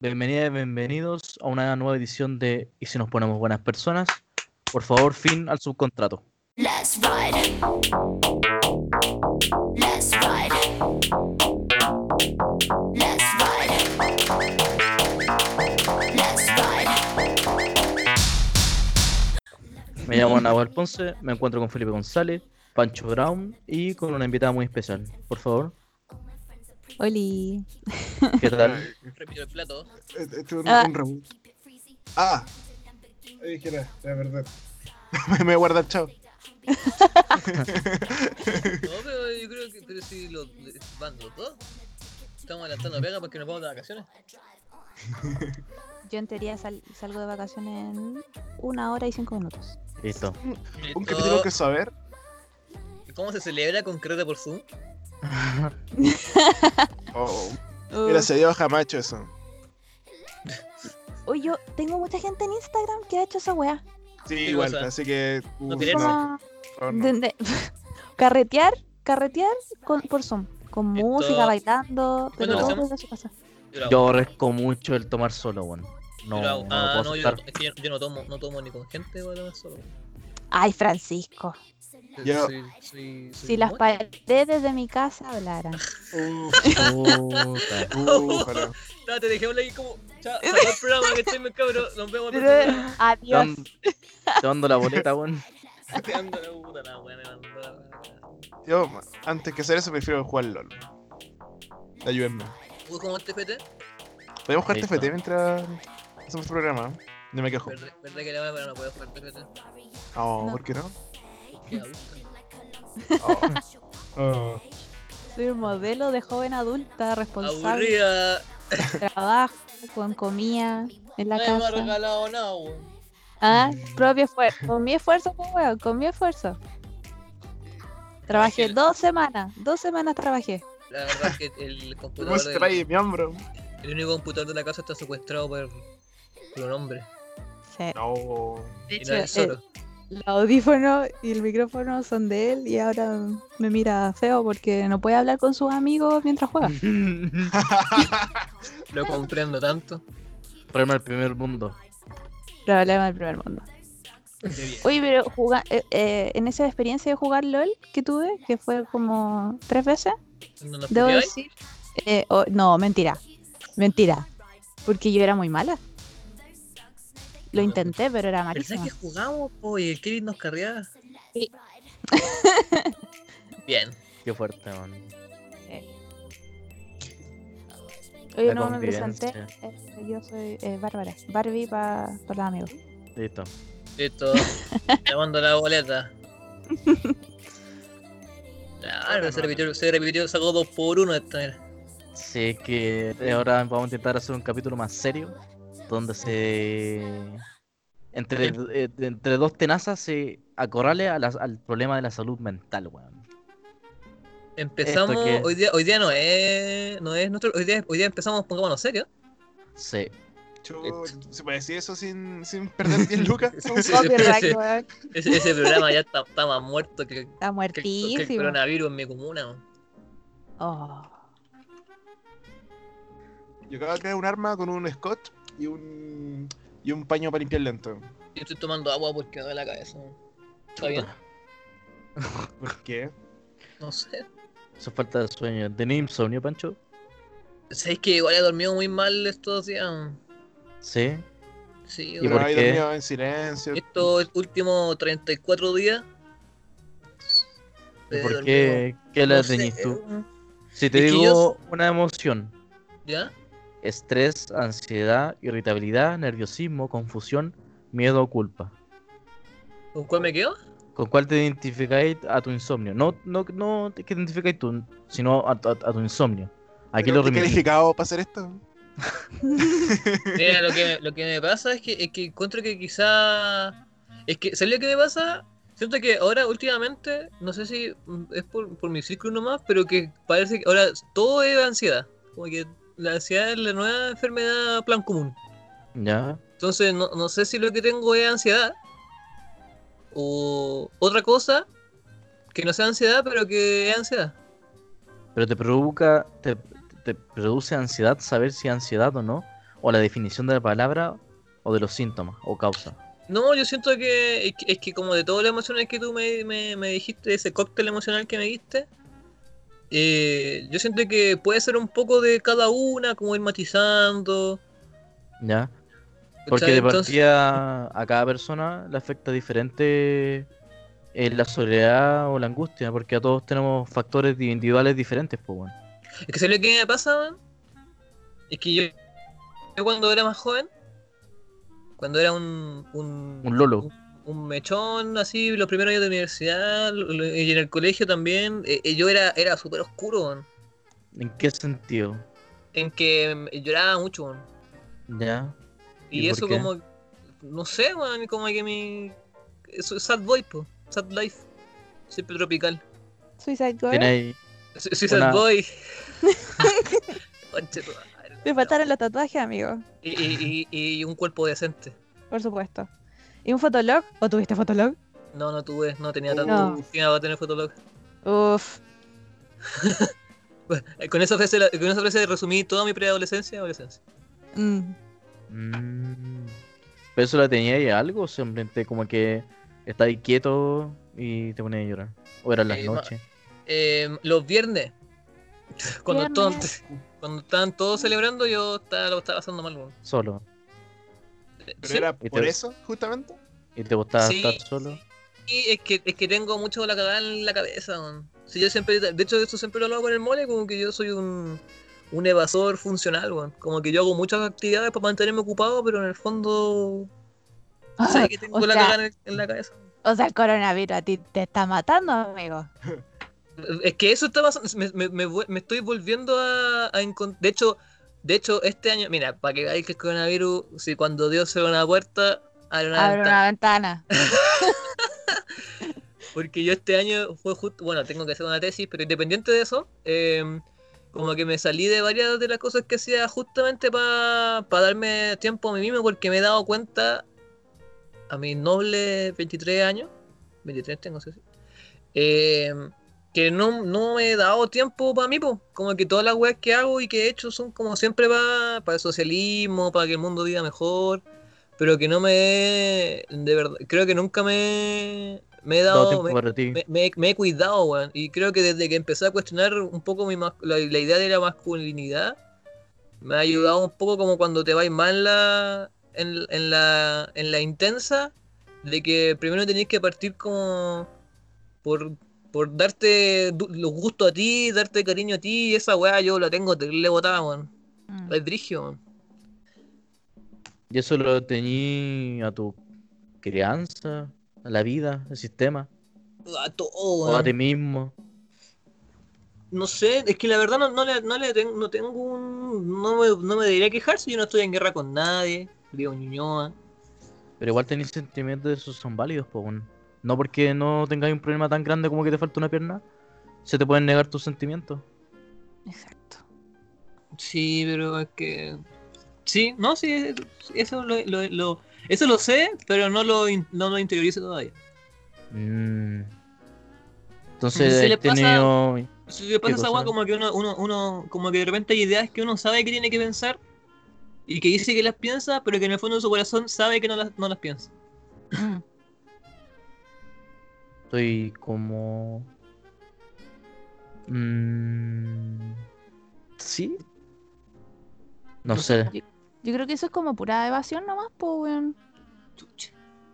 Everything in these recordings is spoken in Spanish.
Bienvenidas y bienvenidos a una nueva edición de Y si nos ponemos buenas personas. Por favor, fin al subcontrato. Let's ride. Let's ride. Let's ride. Let's ride. Me llamo Nahuel Ponce, me encuentro con Felipe González, Pancho Brown y con una invitada muy especial. Por favor, Oli. ¿qué tal? Repito el plato. Este este es un, Ah. un reboot. Ah. Ahí dije, la, verdad. me voy a guardar, chao. No, pero yo creo que pero si los van los dos. Estamos adelantando pega porque nos vamos de vacaciones. Yo en teoría sal- salgo de vacaciones en una hora y cinco minutos. Listo. Un capítulo que saber. ¿Cómo se celebra con Creta por Zoom? Oh, Uh, gracias a Dios jamás he hecho eso. Uy, yo tengo mucha gente en Instagram que ha hecho esa weá. Sí, ¿Qué igual, cosa? así que. ¿No uh, no. de- de- carretear, carretear con, por Zoom. Con Esto- música, bailando, pero lo todo casa. Yo aborrezco mucho el tomar solo, bueno. No, no ah, puedo no, yo, es que yo, yo no tomo, no tomo ni con gente, bueno, solo. Ay, Francisco. Yo- Soy, soy, soy Si las paredes de mi casa hablaran. Uh, Puta. uh. Ya, te dejé hablar ahí como. Chao, el programa que estoy muy cabrón. Nos vemos Adiós. mando- te mando la boleta, weón. Te ando la puta, la wea. Yo, antes que hacer eso, prefiero jugar LOL. Ayúdenme. ¿Tú cómo te fete? Podemos jugar. TFT mientras hacemos el programa. No me quejo. ¿Verdad, verdad que la pero no puedo jugar TFT? Oh, No. ¿por qué no? Oh. Oh. Soy un modelo de joven adulta, responsable, Aburrida. trabajo, con comida en la Nadie me ha casa. regalado nada, weón. Ah, propio esfuerzo. Con mi esfuerzo, pues, weón, con mi esfuerzo. Trabajé dos semanas, dos semanas trabajé. La verdad es que el ¿Cómo computador, se del- trae mi hombro? el único computador de la casa está secuestrado por, por un hombre. Sí. No. De hecho, no es solo. el audífono y el micrófono son de él y ahora me mira feo porque no puede hablar con sus amigos mientras juega. Lo comprendo tanto. Problema del primer mundo. Problema del primer mundo. Oye, pero juga- eh, eh, en esa experiencia de jugar LOL que tuve, que fue como tres veces, ¿No nos debo decir. eh, oh, no, mentira. Mentira. Porque yo era muy mala. Lo intenté, pero era ¿Verdad malísima. que jugamos, po? Y el Kevin nos carreaba. Sí. Bien. Qué fuerte, man. Oye, La no me presenté. Eh, yo soy eh, Bárbara. Barbie para los amigos. Listo. Listo. Te mando la boleta. Claro, se repitió, se repitió, sacó dos por uno esta. Sí, es que ahora vamos a intentar hacer un capítulo más serio, donde se... Entre, eh, entre dos tenazas se acorrale a al problema de la salud mental, weón. Empezamos, que- hoy día, hoy día no es, no es nuestro, hoy día, hoy día empezamos, pongámonos serios. Sí. ¿Se puede decir eso sin, sin perder 10 lucas? Weón. Ese, ese programa ya está, está más muerto que, Está que- que muertísimo. el coronavirus en mi comuna. Oh. Yo acabo de crear un arma con un scotch y un, y un paño para limpiar lento. Yo estoy tomando agua porque me duele la cabeza. Está bien, ¿Por qué? no sé. Eso es falta de sueño. ¿Tenés insomnio, Pancho? Sabéis que igual he dormido muy mal estos días. Sí. Sí, ¿Y por qué? dormido en silencio. estos últimos 34 días. ¿Y por qué, qué no le sé, teñís tú? Si te Es digo yo- una emoción, ¿Ya? Estrés, ansiedad, irritabilidad, nerviosismo, confusión, miedo o culpa. ¿Con cuál me quedo? ¿Con cuál te identificáis a tu insomnio? No, no, no que te identificáis tú, sino a, a- a tu insomnio. Aquí ¿Pero lo ¿Qué remitís. calificado para hacer esto? Mira, lo que, lo que me pasa es que, es que encuentro que quizá. Es que, ¿sabes lo que me pasa? Siento que ahora, últimamente, no sé si es por, por mi círculo nomás, pero que parece que ahora todo es ansiedad. Como que la ansiedad es la nueva enfermedad plan común. Ya. Entonces, no, no sé si lo que tengo es ansiedad o otra cosa que no sea ansiedad, pero que es ansiedad. Pero te provoca, te, te produce ansiedad saber si es ansiedad o no. o la definición de la palabra o de los síntomas o causa. No, yo siento que es, que es que como de todas las emociones que tú me, me, me dijiste, ese cóctel emocional que me diste, eh, yo siento que puede ser un poco de cada una, como ir matizando. ¿Ya? Porque de Entonces- partida a cada persona le afecta diferente eh, la soledad o la angustia, porque a todos tenemos factores di- individuales diferentes, pues bueno. Es que ¿sabes lo que me pasa, man? Es que yo, yo cuando era más joven, cuando era un... Un, Un lolo. Un, un mechón, así, los primeros años de universidad, y en el colegio también, eh, eh, yo era, era súper oscuro, man. ¿En qué sentido? En que mm, lloraba mucho, man. ¿Ya? Y, ¿Y por eso qué? como... No sé, man, como que mi... Eso es sad boy, po. Sad life. Siempre tropical. Suicide Girl. Sad Una- boy. Me faltaron los tatuajes, amigo. Y, y, y, y un cuerpo decente. Por supuesto. ¿Y un fotolog? ¿O tuviste fotolog? No, no tuve, no tenía tanto. No. ¿Quién va a tener fotolog? Uf. Bueno, con esa frase, con esa frase resumí toda mi preadolescencia y adolescencia. Mm. Mm. ¿Pero eso la tenía ahí algo o simplemente como que estás ahí quieto y te pones a llorar? ¿O eran las Eh, noches? Eh, los viernes, cuando, Viernes. cuando estaban todos celebrando, yo estaba, lo estaba pasando mal. Solo. Pero Sí, era por te- eso, justamente. ¿Y te gustaba Sí, estar solo? sí, es que, es que tengo mucho la cagada en la cabeza. weón. Sí, yo siempre, de hecho, eso siempre lo hablo con el mole, como que yo soy un, un evasor funcional, weón. Como que yo hago muchas actividades para mantenerme ocupado, pero en el fondo sé que tengo o, la sea, cagada en, en la cabeza. o sea, el coronavirus a ti te está matando, amigo. Es que eso está pasando, me, me- me vu- me estoy volviendo a, encontrar. De hecho, de hecho, este año, mira, para que veáis que el coronavirus, si cuando Dios abre una puerta, abre una Abre ventana. una ventana. Porque yo este año fue justo, bueno, tengo que hacer una tesis, pero independiente de eso, eh, como que me salí de varias de las cosas que hacía justamente para darme tiempo a mí mismo, porque me he dado cuenta a mis nobles 23 años, 23 tengo, sí, sí, eh, que no, no me he dado tiempo para mí, po. como que todas las weas que hago y que he hecho son como siempre para el socialismo, para que el mundo viva mejor, pero que no me he- de verdad, creo que nunca me, me he Dado me- para ti. me, me- me he cuidado, weón. Y creo que desde que empecé a cuestionar un poco mi la, la idea de la masculinidad, me ha ayudado un poco como cuando te vais mal la, en, en la, en la intensa, de que primero tenéis que partir como por, por darte los gustos a ti, darte cariño a ti, y esa weá yo la tengo terrible botada, weón. Mm. Es brigio, weón. ¿Y eso lo teñí a tu crianza, a la vida, al sistema, A todo, o a weón. ti mismo? No sé, es que la verdad no, no le, no le tengo, no tengo un. No me, no me debería quejar si yo no estoy en guerra con nadie. Digo Ñuñoa. Pero igual tenéis sentimientos, esos son válidos, pues bueno. No porque no tengáis un problema tan grande como que te falta una pierna, se te pueden negar tus sentimientos. Exacto. Sí, pero es que. Sí, no, sí, eso lo, lo, lo- eso lo sé, pero no lo, in- no lo interiorizo todavía. Mm. Entonces, si le pasa- tenido... Si le pasa ¿Qué esa weá como que uno, uno, uno, como que de repente hay ideas que uno sabe que tiene que pensar y que dice que las piensa, pero que en el fondo de su corazón sabe que no las, no las piensa. Estoy como... Mm, ¿Sí? No sé. Yo creo que eso es como pura evasión nomás, pues, weón.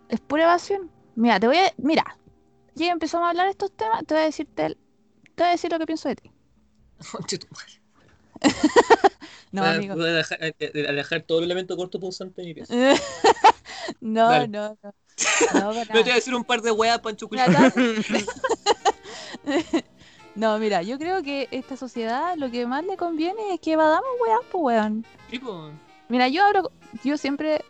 Es pura evasión. Mira, te voy a. Mira, ya empezamos a hablar de estos temas, te voy a decirte el- Te voy a decir lo que pienso de ti. No, amigo. voy a dejar, a- a- a dejar todo el elemento corto punzante de mi pieza. no, Dale. no, no. No, Me voy a decir un par de weas, Pancho No, mira, yo creo que esta sociedad lo que más le conviene es que evadamos weón, pues weón. Tipo, Mira, yo hablo, yo siempre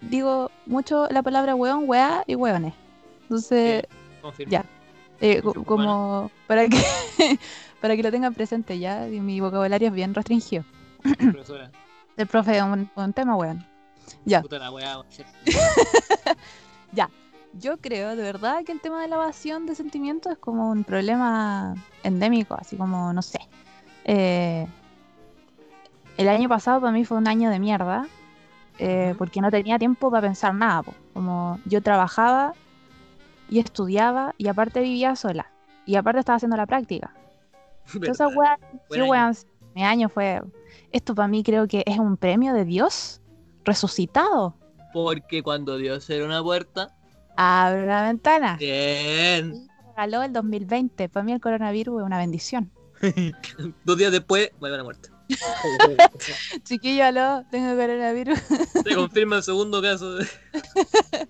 digo mucho la palabra weón, weá y weones. Entonces, confirmo. ya. eh, Bueno. como para que para que lo tengan presente ya, mi vocabulario es bien restringido. Profesora, El profe un, un tema weón. Ya. puta la wea. Yo creo de verdad que el tema de la evasión de sentimientos es como un problema endémico, así como, no sé. eh, el año pasado para mí fue un año de mierda, eh, porque no tenía tiempo para pensar nada. po. Como yo trabajaba y estudiaba y aparte vivía sola. Y aparte estaba haciendo la práctica. Entonces, weón, sí, weón, mi año fue... Esto para mí creo que es un premio de Dios resucitado. Porque cuando Dios era una puerta. Abre la ventana. Bien. regaló el 2020. Para mí el coronavirus es una bendición. Dos días después, vuelve a la muerte. Chiquillo, aló, tengo coronavirus. Se confirma el segundo caso. de-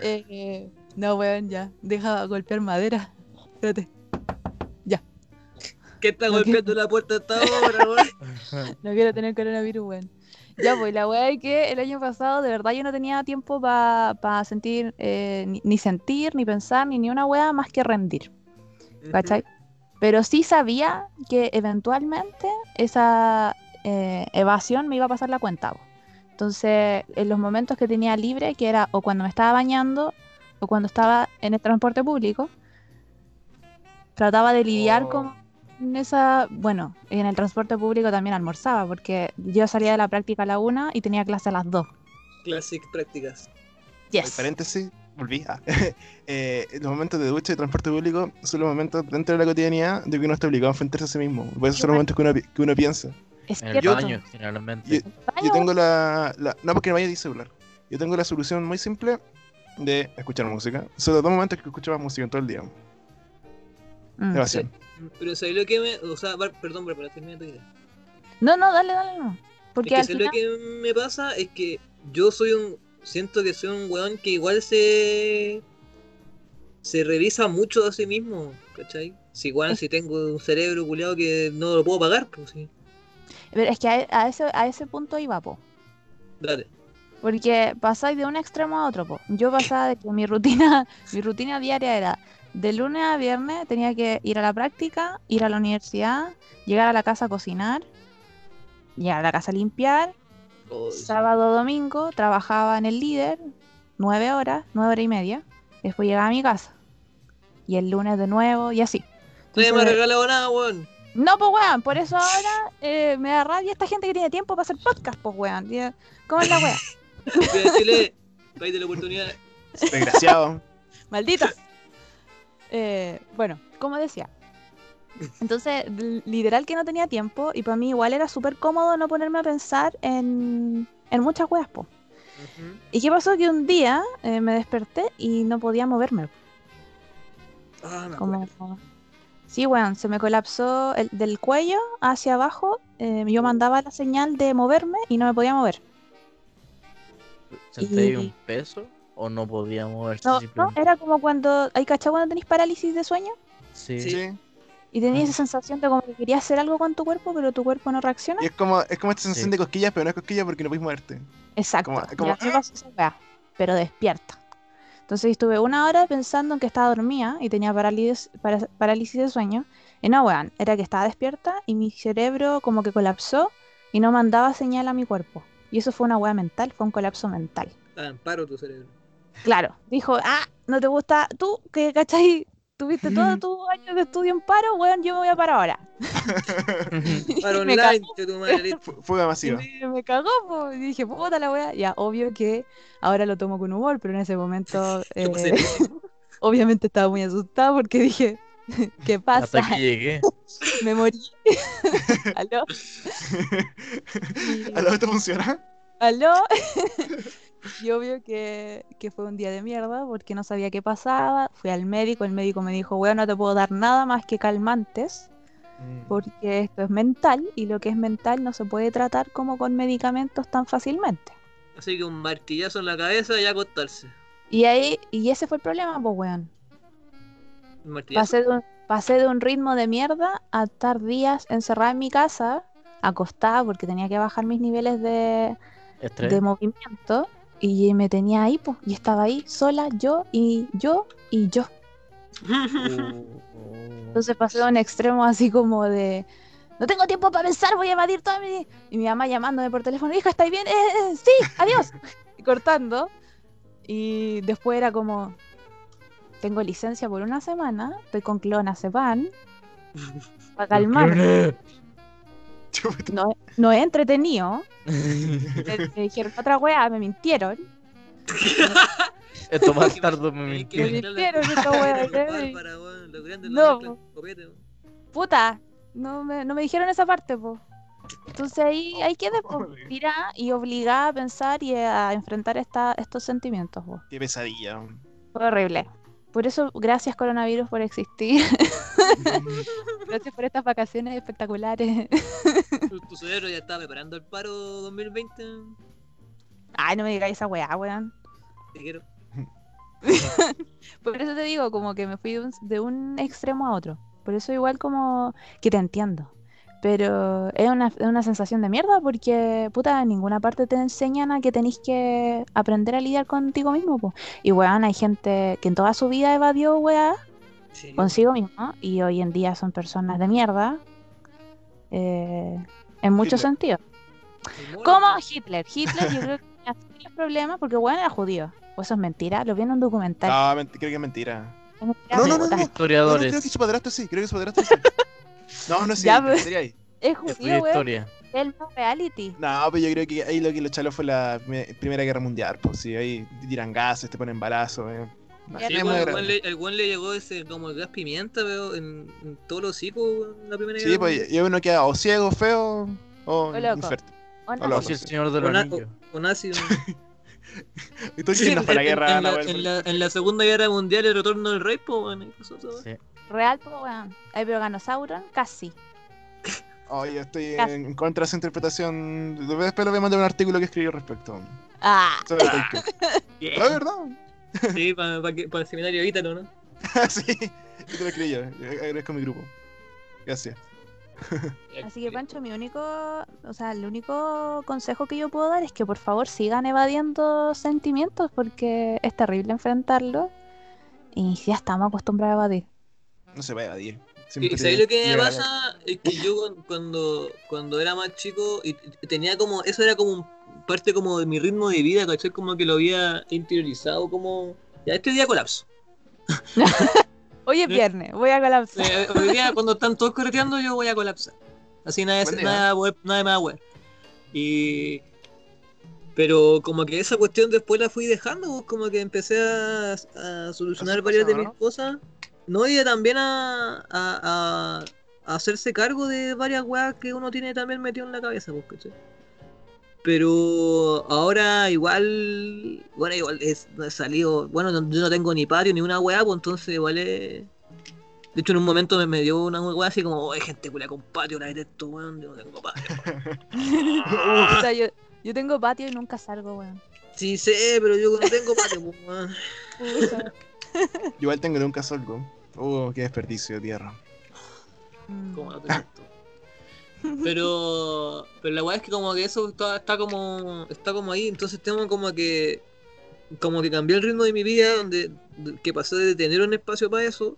Eh, no, weón, ya. Deja golpear madera. Espérate. ¿Qué está No golpeando la puerta hasta ahora, weón? No quiero tener coronavirus, weón. Ya, pues la weá es que el año pasado de verdad yo no tenía tiempo para sentir, eh, ni, ni sentir, ni pensar, ni ni una weá más que rendir. ¿Cachai? Pero sí sabía que eventualmente esa eh, evasión me iba a pasar la cuenta. Entonces, en los momentos que tenía libre, que era o cuando me estaba bañando o cuando estaba en el transporte público, trataba de lidiar Oh. con esa... Bueno, en el transporte público también almorzaba, porque yo salía de la práctica a la una y tenía clase a las dos. Classic prácticas. Yes. Paréntesis, volví. Ah. Eh, los momentos de ducha y transporte público son los momentos dentro de la cotidianidad de que uno está obligado a enfrentarse a sí mismo. Por eso son los momentos que uno, que uno piensa. Es En el cierto. baño, generalmente. Yo, Baño, yo tengo la, la- No, porque no vaya a celular. Yo tengo la solución muy simple de escuchar música. Son los dos momentos que escucho más música en todo el día. mm. Pero ¿sabes lo que me.? O sea, Bar- perdón, pero para terminar tu idea. No, no, dale, dale, no. Es Porque que al ¿sabes final... lo que me pasa? Es que yo soy un. Siento que soy un weón que igual se. Se revisa mucho a sí mismo, ¿cachai? Si igual Es- si tengo un cerebro culiado que no lo puedo pagar, pues sí. Pero es que a, a ese, a ese punto iba, po. Dale. Porque pasáis de un extremo a otro, po. Yo pasaba de que mi rutina, mi rutina diaria era de lunes a viernes tenía que ir a la práctica, ir a la universidad, llegar a la casa a cocinar, llegar a la casa a limpiar, Oh, sí. sábado, domingo, trabajaba en el líder, nueve horas, nueve horas y media, después llegaba a mi casa. Y el lunes de nuevo, y así. Nadie me ha Entonces, regalado nada, weón. no, pues weón, por eso ahora eh, me da rabia esta gente que tiene tiempo para hacer podcast, pues weón. Ya, ¿Cómo es la wea? Pero Chile, país de la oportunidad. Desgraciado. Malditos. Eh, bueno, como decía. Entonces, literal que no tenía tiempo y para mí igual era súper cómodo no ponerme a pensar en, en muchas weas, po. ¿Y qué pasó? Que un día eh, me desperté y no podía moverme. Ah, me Como... Sí, weón, se me colapsó el, del cuello hacia abajo. eh, yo mandaba la señal de moverme y no me podía mover. ¿Senté y- un peso o no podía moverse No, no, era como cuando, ¿hay cachado cuando tenéis parálisis de sueño? Sí. Y tenías esa sensación de como que querías hacer algo con tu cuerpo, pero tu cuerpo no reacciona. Y es como, es como esta sensación Sí. de cosquillas, pero no es cosquillas porque no puedes moverte. Exacto. como- y como- a mí me pasó esa weá, pero despierta. Entonces estuve una hora pensando en que estaba dormida y tenía parálisis, para- parálisis de sueño. Y no, weón, era que estaba despierta y mi cerebro como que colapsó y no mandaba señal a mi cuerpo. Y eso fue una weá mental, fue un colapso mental. Ah, en paro tu cerebro. Claro, dijo, ah, no te gusta, tú, que cachai, tuviste todos tus años de estudio en paro, weón, yo me voy a parar ahora. Paro Me online, tu madre. Fu- Fuga Y masiva. me, me cagó, po, y dije, puta la weá. Ya, obvio que ahora lo tomo con humor, pero en ese momento, eh, obviamente estaba muy asustada porque dije, ¿qué pasa? Hasta que llegué. Me morí. ¿Aló? ¿Aló, esto funciona? ¿Aló? Y obvio que, que fue un día de mierda porque no sabía qué pasaba. Fui al médico, el médico me dijo, weón, no te puedo dar nada más que calmantes porque esto es mental y lo que es mental no se puede tratar como con medicamentos tan fácilmente. Así que un martillazo en la cabeza y a acostarse. Y ahí, y ese fue el problema, pues weón. Pasé de, un, pasé de un ritmo de mierda a estar días encerrada en mi casa, acostada porque tenía que bajar mis niveles de, de movimiento. Y me tenía ahí, pues, y estaba ahí sola, yo y yo y yo. Entonces pasé de un extremo así como de no tengo tiempo para pensar, voy a evadir toda mi. Y mi mamá llamándome por teléfono, hija, ¿estáis bien? "Eh, eh, sí, adiós. y cortando. Y después era como tengo licencia por una semana, estoy con clonazepam para calmar. No, no es entretenido. Me, me dijeron otra weá, me mintieron. Estos bastardos me Hay que mintieron. Me mintieron esta weá, No. Puta, no me, no me dijeron esa parte, po. Entonces ahí, ahí quedé, po, tirada y obligada a pensar y a enfrentar esta, estos sentimientos, po. Qué pesadilla. Fue horrible. Por eso, gracias coronavirus por existir. gracias por estas vacaciones espectaculares. Tu, cerebro ya estaba preparando el paro 2020. Ay, no me digáis esa weá, weón. Te quiero. Por eso te digo, como que me fui de un, de un extremo a otro. Por eso igual como que te entiendo. Pero es una, es una sensación de mierda porque, puta, en ninguna parte te enseñan a que tenéis que aprender a lidiar contigo mismo, po. Y weón, hay gente que en toda su vida evadió weá Sí. consigo mismo y hoy en día son personas de mierda. eh, en muchos sentidos. Como. Hitler. Hitler yo creo que tenía problemas porque weón era judío. O eso es mentira, lo vi en un documental. No, menti- creo que es mentira. Es mentira, No, no, no, no. No, no, Historiadores. creo que su padrastro sí, creo que su padrastro sí. No, no sé, Ya, pues. sería ahí. Es judío, weón. historia. El reality. No, pero yo creo que ahí lo que lo chaló fue la me- Primera Guerra Mundial, pues sí, ahí tiran gases, te ponen balazos, eh. No, Sí, Sí, es el le, el le llegó ese como el gas pimienta, veo, en, en todos los hocicos en la primera Sí, guerra pues mundial. y uno queda o ciego, feo, o O loco. infértil. ¿O no? Hola, Así el señor de O los anillos. o nazi. Y tú Sí, no fue la en- guerra, en, la en la- en la segunda guerra mundial el retorno del rey, pues, weón, Real, pues, weón. Ay, pero ganó Sauron, casi. Oh, yo estoy Casi. en, contra de esa interpretación. Después lo voy a mandar un artículo que escribí al respecto. Ah, Sobre Tolkien. Bien. No, es verdad. Sí, para el seminario Ítalo, ¿no? sí, yo te lo escribí yo. Agradezco a mi grupo. Gracias. así que Pancho, mi único, o sea, el único consejo que yo puedo dar es que por favor sigan evadiendo sentimientos porque es terrible enfrentarlos y ya estamos acostumbrados a evadir. No se va a evadir. ¿Y Siempre sabes lo que me pasa? Es que yo cu- cuando, cuando era más chico y tenía como, eso era como un- parte como de mi ritmo de vida, ¿cachai? Como que lo había interiorizado como, ya este día colapso. Hoy es Sí. viernes, voy a colapsar. Eh, hoy día cuando están todos correteando yo voy a colapsar. Así nada, día. nada, web- nada más web. Y... Pero como que esa cuestión después la fui dejando, pues, como que empecé a, a solucionar varias de mis cosas. No, y también a, a, a- a hacerse cargo de varias weas que uno tiene también metido en la cabeza, pues, ¿cachai? Pero ahora igual, bueno, igual es, he salido, bueno, no- yo no tengo ni patio ni una wea, pues entonces igual es... De hecho en un momento me, me dio una wea así como, oye gente culia con patio, la detesto, weón, yo no tengo patio. O sea, yo, yo tengo patio y nunca salgo, weón. Sí sé, pero yo no tengo patio, pues, weón. Yo igual tengo nunca solgo. Oh, qué desperdicio de tierra. Mm. Como lo detesto. Pero, pero la weá es que como que eso está, está como está como ahí, entonces tengo como que como que cambié el ritmo de mi vida donde de- que pasé de tener un espacio para eso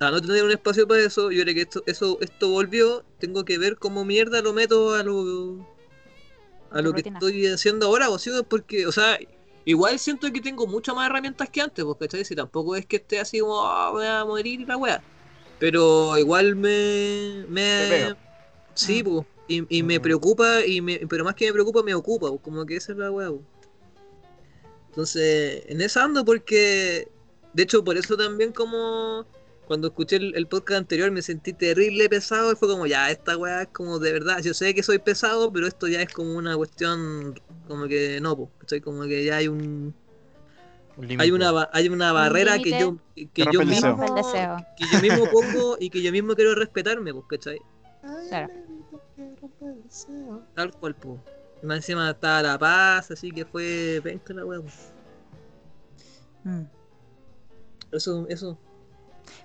a no tener un espacio para eso y ahora que esto eso esto volvió tengo que ver cómo mierda lo meto a lo a lo que rutina. estoy haciendo ahora sí, porque o sea igual siento que tengo muchas más herramientas que antes pues ¿cachai? si tampoco es que esté así como "Ah, voy a morir y la weá pero igual me me. Sí, Mm. pues. Y, y me Mm. preocupa, y me, pero más que me preocupa, me ocupa, po, como que esa es la weá. po. Entonces, en esa ando porque, de hecho, por eso también como cuando escuché el, el podcast anterior me sentí terrible pesado y fue como, ya, esta weá es como de verdad, yo sé que soy pesado, pero esto ya es como una cuestión, como que no, pues, Como que ya hay un... Un Hay una, hay una barrera que yo, que yo mismo, que yo mismo pongo y que yo mismo quiero respetarme, pues, ¿cachai? Claro. Tal cual, pues. Más encima estaba La Paz, así que fue penca la po. Mm. Eso, eso.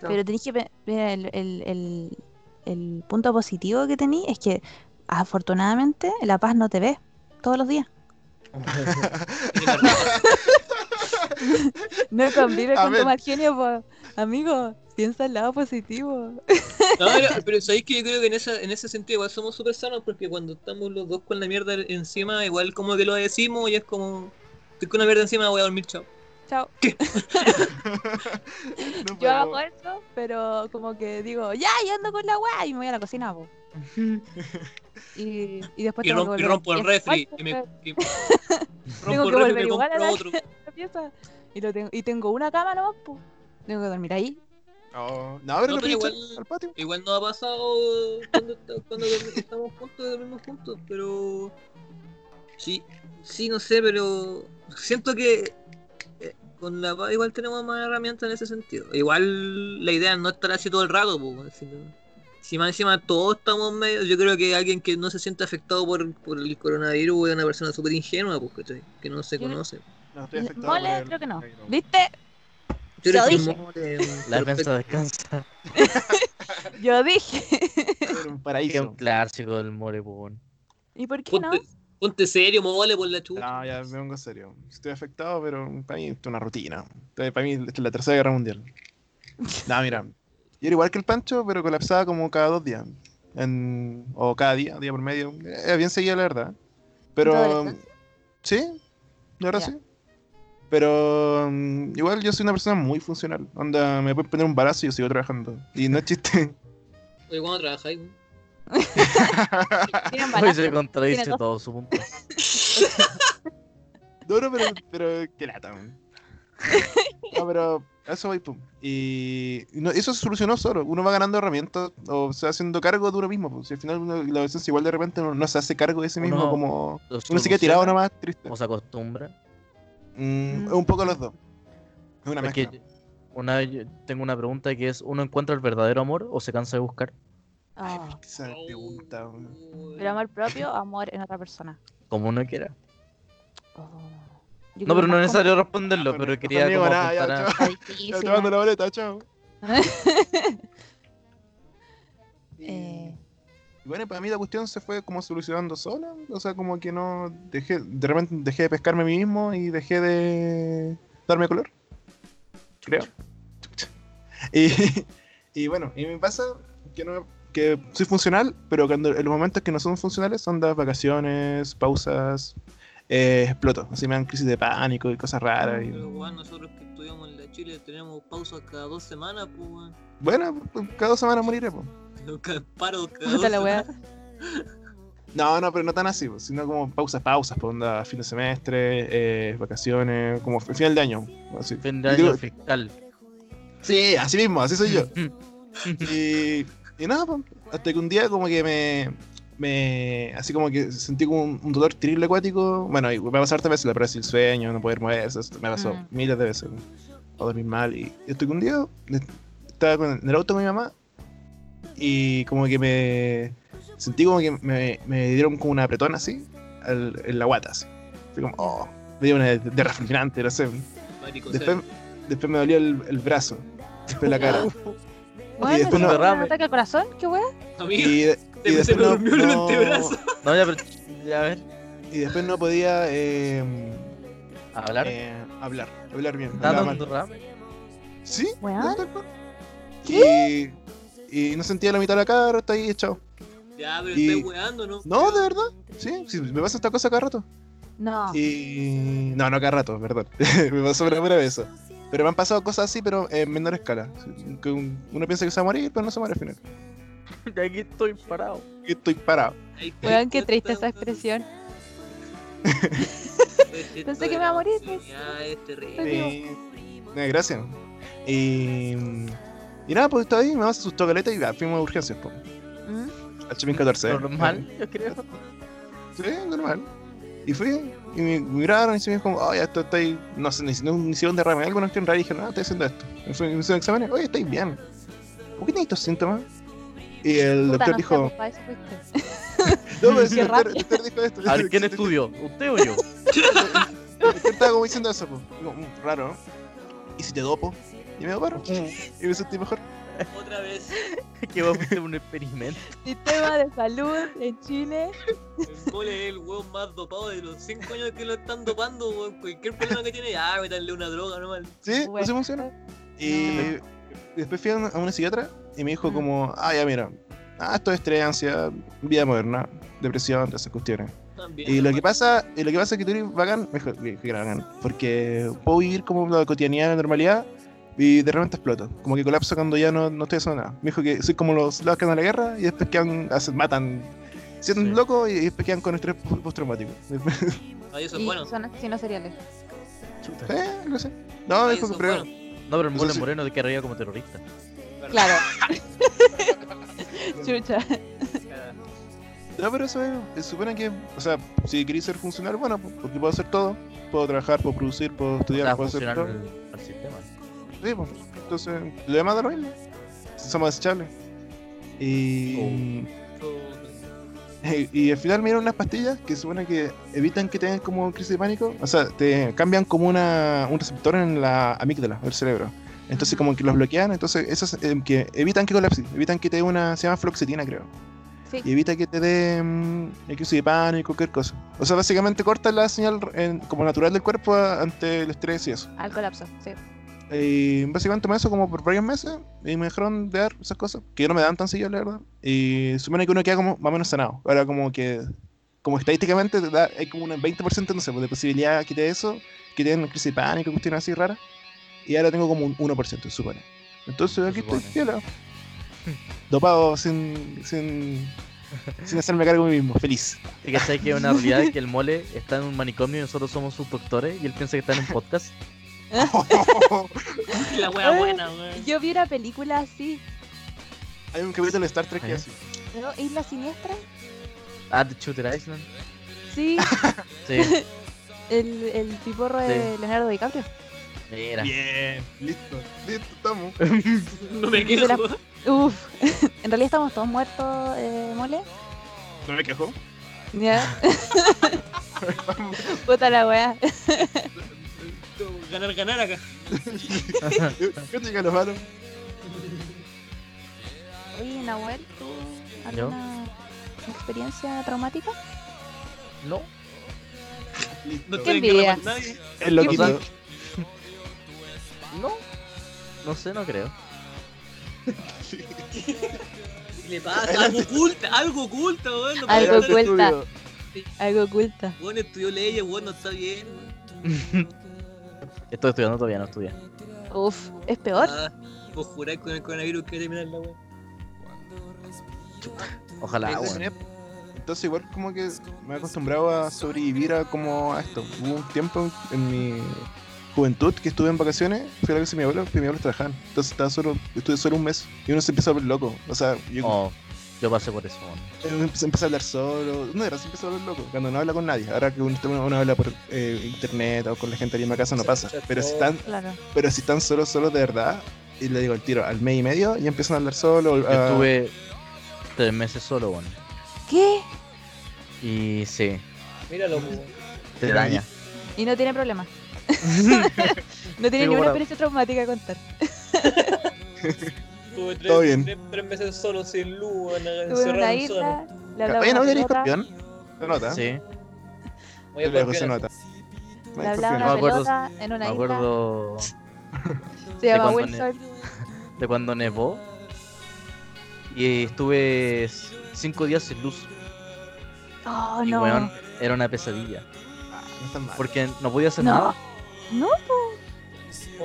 Pero tenéis que el, el, el, el punto positivo que tenéis es que afortunadamente La Paz no te ve todos los días. No convive con ver. tu mal genio, po. amigo. Piensa el lado positivo. No, pero, pero sabéis que yo creo que en, esa, en ese sentido igual somos súper sanos porque cuando estamos los dos con la mierda encima, igual como que lo decimos y es como, estoy con la mierda encima, voy a dormir, chao. Chao. No Yo hago eso, pero como que digo, ya, yo ando con la weá y me voy a la cocina, po. Y, y después Y, tengo rompo, que y rompo el Y refri. Y me, tengo y- Tengo rompo que el refri y volver me igual a compro la- otro. la pieza y, lo tengo, y tengo una cama nomás, po. Tengo que dormir ahí. Oh, no, pero No, pero igual- al patio. Igual nos ha pasado cuando, cuando estamos juntos y dormimos juntos, pero. Sí, sí, no sé, pero. Siento que. Con la paz igual tenemos más herramientas en ese sentido. Igual la idea es no estar así todo el rato, pues. Si, más encima todos estamos medio. Yo creo que alguien que no se siente afectado por, por el coronavirus es una persona súper ingenua, pues, ¿cachai? Que no se conoce. No, estoy afectado Mole, por el- creo que no. ¿Viste? Yo Lo dije. mole, La defensa descansa. Yo dije. Era un Es paraíso. un clásico del weón. ¿Y por qué no? Ponte, serio, mole, por la chucha. No, ya me pongo serio. Estoy afectado, pero para mí esto es una rutina. Entonces, Para mí esto es la tercera guerra mundial. No, mira. Yo era igual que el Pancho, pero colapsaba como cada dos días. En- o cada día, día por medio. Era bien seguida, la verdad. ¿Tu Pero. Sí, la verdad sí. Pero mm, igual yo soy una persona muy funcional. Onda, me pueden poner un balazo y yo sigo trabajando. Y no es chiste. Oye, ¿cuándo trabajáis? Hoy se contradice todo su punto. No, no, pero, pero qué lata, man. No, pero a eso voy, pum. Y no, eso se solucionó solo. Uno va ganando herramientas o se va haciendo cargo de uno mismo. Pues. Si al final uno, la adolescencia igual de repente no se hace cargo de sí mismo, Uno como uno se queda tirado nomás, triste. O se acostumbra. Mm, Mm. es un poco los dos. Es una Porque mezcla. una tengo una pregunta que es, ¿uno encuentra el verdadero amor o se cansa de buscar? Ah, Esa pregunta, weón. pero amor propio, amor en otra persona. Como uno quiera. Oh. No, pero no es necesario responderlo, Ah, bueno, pero no quería como nada, ya, a- Ya difícil, te mando ¿eh? la boleta, chao. Eh, Y bueno, para mí la cuestión se fue como solucionando sola. O sea, como que no dejé, de repente dejé de pescarme a mí mismo y dejé de darme color. Creo. Y, y bueno, y me pasa que no que soy funcional, pero cuando en los momentos que no son funcionales son las vacaciones, pausas, eh, exploto. Así me dan crisis de pánico y cosas raras. y- Pero, weón, nosotros que estudiamos en la Chile tenemos pausas cada dos semanas, pues, weón. Bueno, pues, cada dos semanas moriré, pues. Cada paro cada Puta dos la wea. semanas. No, no, pero no tan así, pues, sino como pausas, pausas, pues onda, fin de semestre, eh, vacaciones, como final de año. Así. Fin de Y año digo- fiscal. Sí, así mismo, así soy yo. y, y nada, pues, hasta que un día como que me, me así como que sentí como un, un dolor terrible acuático. Bueno, y me va a pasar hartas veces la parálisis del sueño, no poder moverse, esto me pasó Mm. miles de veces. O dormir mal. Y estoy que un día de- estaba con- en el auto con mi mamá y como que me sentí como que me, me dieron como una apretón así al- en la guata. Así. Fue como, oh, me dio una de, de refrigerante, no sé. Después, después me dolió el, el brazo, después la cara. Bueno, después ¿no un ataque al corazón? ¿Qué? Amigo, Y, de- y se, se me no, durmió el no- antebrazo. No, ya, pero. Ya, a ver. y después no podía eh, Hablar. eh, hablar, hablar bien. ¿Está hablaba dando mal. rame? ¿Sí? Weón. ¿no, tal cual? Y, y no sentía la mitad de la cara, está ahí echado. Ya, pero Y- estoy weando, ¿no? No, de verdad. Sí, sí, me pasa esta cosa cada rato. No. Y. No, no cada rato, perdón. me pasó una pura vez eso. Pero me han pasado cosas así, pero en menor escala. Que uno piensa que se va a morir, pero no se muere al final. Y aquí estoy parado. Y estoy parado. Weón, qué triste esa expresión. Pensé que me iba a morir, pues. Sí. Gracias. Y. Y nada, pues estaba ahí, me asustó caleta y ya, fuimos a urgencias, pues. ¿Mm? Al Chapín 14. ¿eh? Normal, yo creo. Sí, normal. Y fui, y me miraron y se me dijo como, oye, esto está ahí, no sé, ni, no, ni hicieron derrame, algo no estoy raro, y dije, no, estoy haciendo esto. Me hicieron exámenes, oye, estáis bien. ¿Por qué tenéis estos síntomas? Y el Puta, doctor no dijo, no, pero sí, Qué el doctor, el doctor dijo esto. A ver, ¿quién estudió? ¿Usted o yo? El doctor estaba como diciendo eso, pues. Digo, "Mm, raro, ¿no? ¿Y si te dopo? Y me doparon. Y me sentí mejor. Otra vez. que va a hacer un experimento. Sistema de salud en Chile. El mole es el weón más dopado de los 5 años que lo están dopando, weón. Cualquier problema que tiene, ya, métanle una droga nomás. Sí, Bueno. así funciona. Y después fui a una, psiquiatra y me dijo Mm. como, ah, ya mira, ah, esto es estrés, ansiedad, vida moderna, depresión, todas esas cuestiones. También, Y lo que pasa, y lo que pasa es que tú eres bacán, mejor que que bacán, porque puedo vivir como la cotidianidad, la normalidad, y de repente exploto. Como que colapso cuando ya no, no estoy haciendo nada. Me dijo que soy como los soldados que andan a la guerra y después quedan, hacen, matan, sienten Sí. locos y, después quedan con estrés post- postraumático. Ay, eso es bueno. son asesinos seriales. Chuta. eh, no sé. No, me Ay, dijo que bueno. No, pero el sí. moreno de que arriba como terrorista. Claro. Chucha. No, pero eso es, se supone que, o sea, si queréis ser funcional, bueno, porque puedo hacer todo. Puedo trabajar, puedo producir, puedo estudiar, puedo hacer todo. el, el sistema. Sí, pues. Entonces, lo demás da lo mismo. Somos desechables. Y. Y al final me dieron unas pastillas que supone que evitan que tengan como crisis de pánico. O sea, te cambian como una, un receptor en la amígdala del cerebro. Entonces como que los bloquean, entonces esos eh, que evitan que colapse, evitan que te dé una, se llama fluoxetina creo. Sí. Y evita que te dé crisis de pánico, cualquier cosa. O sea, básicamente corta la señal en- como natural del cuerpo ante el estrés y eso. Al colapso, sí. Y básicamente me eso como por varios meses y me dejaron de dar esas cosas, que no me dan tan seguido, la verdad. Y supone que uno queda como más o menos sanado. Ahora como que, como estadísticamente te da, hay como un 20% no sé, pues, de posibilidad que te dé eso, que te den crisis de pánico, cuestiones así raras. Y ahora tengo como un 1%, se supone. Entonces aquí estoy, piola. Dopado sin, sin, sin hacerme cargo de mí mismo, feliz. Y que sabes que es una realidad que el mole está en un manicomio y nosotros somos sus doctores y él piensa que está en un podcast. La wea buena, weón. Yo vi una película así, hay un capítulo de Star Trek que ¿Eh? así. ¿no? Isla Siniestra. Ah, The Shooter Island. Sí, Sí, el, el piporro de Leonardo DiCaprio. mira. Bien, listo, listo, estamos. No me De quedo. la- Uf, en realidad estamos todos muertos, eh, mole. ¿No me quejo? Ya. Puta la Ganar, ganar acá. ¿Qué te diga lo malo? Oye, Nahuel, ¿tú ¿Yo? alguna experiencia traumática? No, No. Qué estoy en guerra envidia. con nadie. El loquito. O no. No sé, no creo. ¿Qué le pasa? Algo oculta, algo oculta, weón. No Algo oculta. Algo oculta. Weón estudió leyes, weón, no está bien. Estoy estudiando todavía, no estudia. Uf, es peor. Ah, vos juráis con el coronavirus que terminar la. Ojalá, Entonces, weón. Entonces igual como que me he acostumbrado a sobrevivir a como a esto. Hubo un tiempo en mi juventud que estuve en vacaciones, fui a la casa de mi abuelo, que mi abuelo trabajaban. Entonces estaba solo, estuve solo un mes y uno se empieza a volver loco. O sea, yo Oh, yo pasé por eso, uno empieza empieza a hablar solo. No, era, a volver loco cuando no habla con nadie. Ahora que uno, uno habla por eh, internet o con la gente ahí en la casa no pasa. Pero si están, Claro. pero si están solos, solos de verdad, y le digo al tiro, al mes y medio, y empiezan a hablar solo. Yo a- estuve tres meses solo, weón. ¿Qué? Y sí, Míralo, te daña. Y no tiene problema. no tiene Digo, ninguna bueno. experiencia traumática que contar. Tuve tres, Todo bien. tres, tres meses solo sin luz, Estuve encerrado en hablaba Oye, ¿no eres escorpión? Se nota. Sí, Muy lejos se escorpión. nota. No le hablaba escorpión. Me una acuerdo- pelota en me una isla. acuerdo Se llama Wilson. de cuando nevó y estuve cinco días sin luz. Oh, Y no. weón, era una pesadilla. Ah, no. Porque no podía hacer No. nada. No,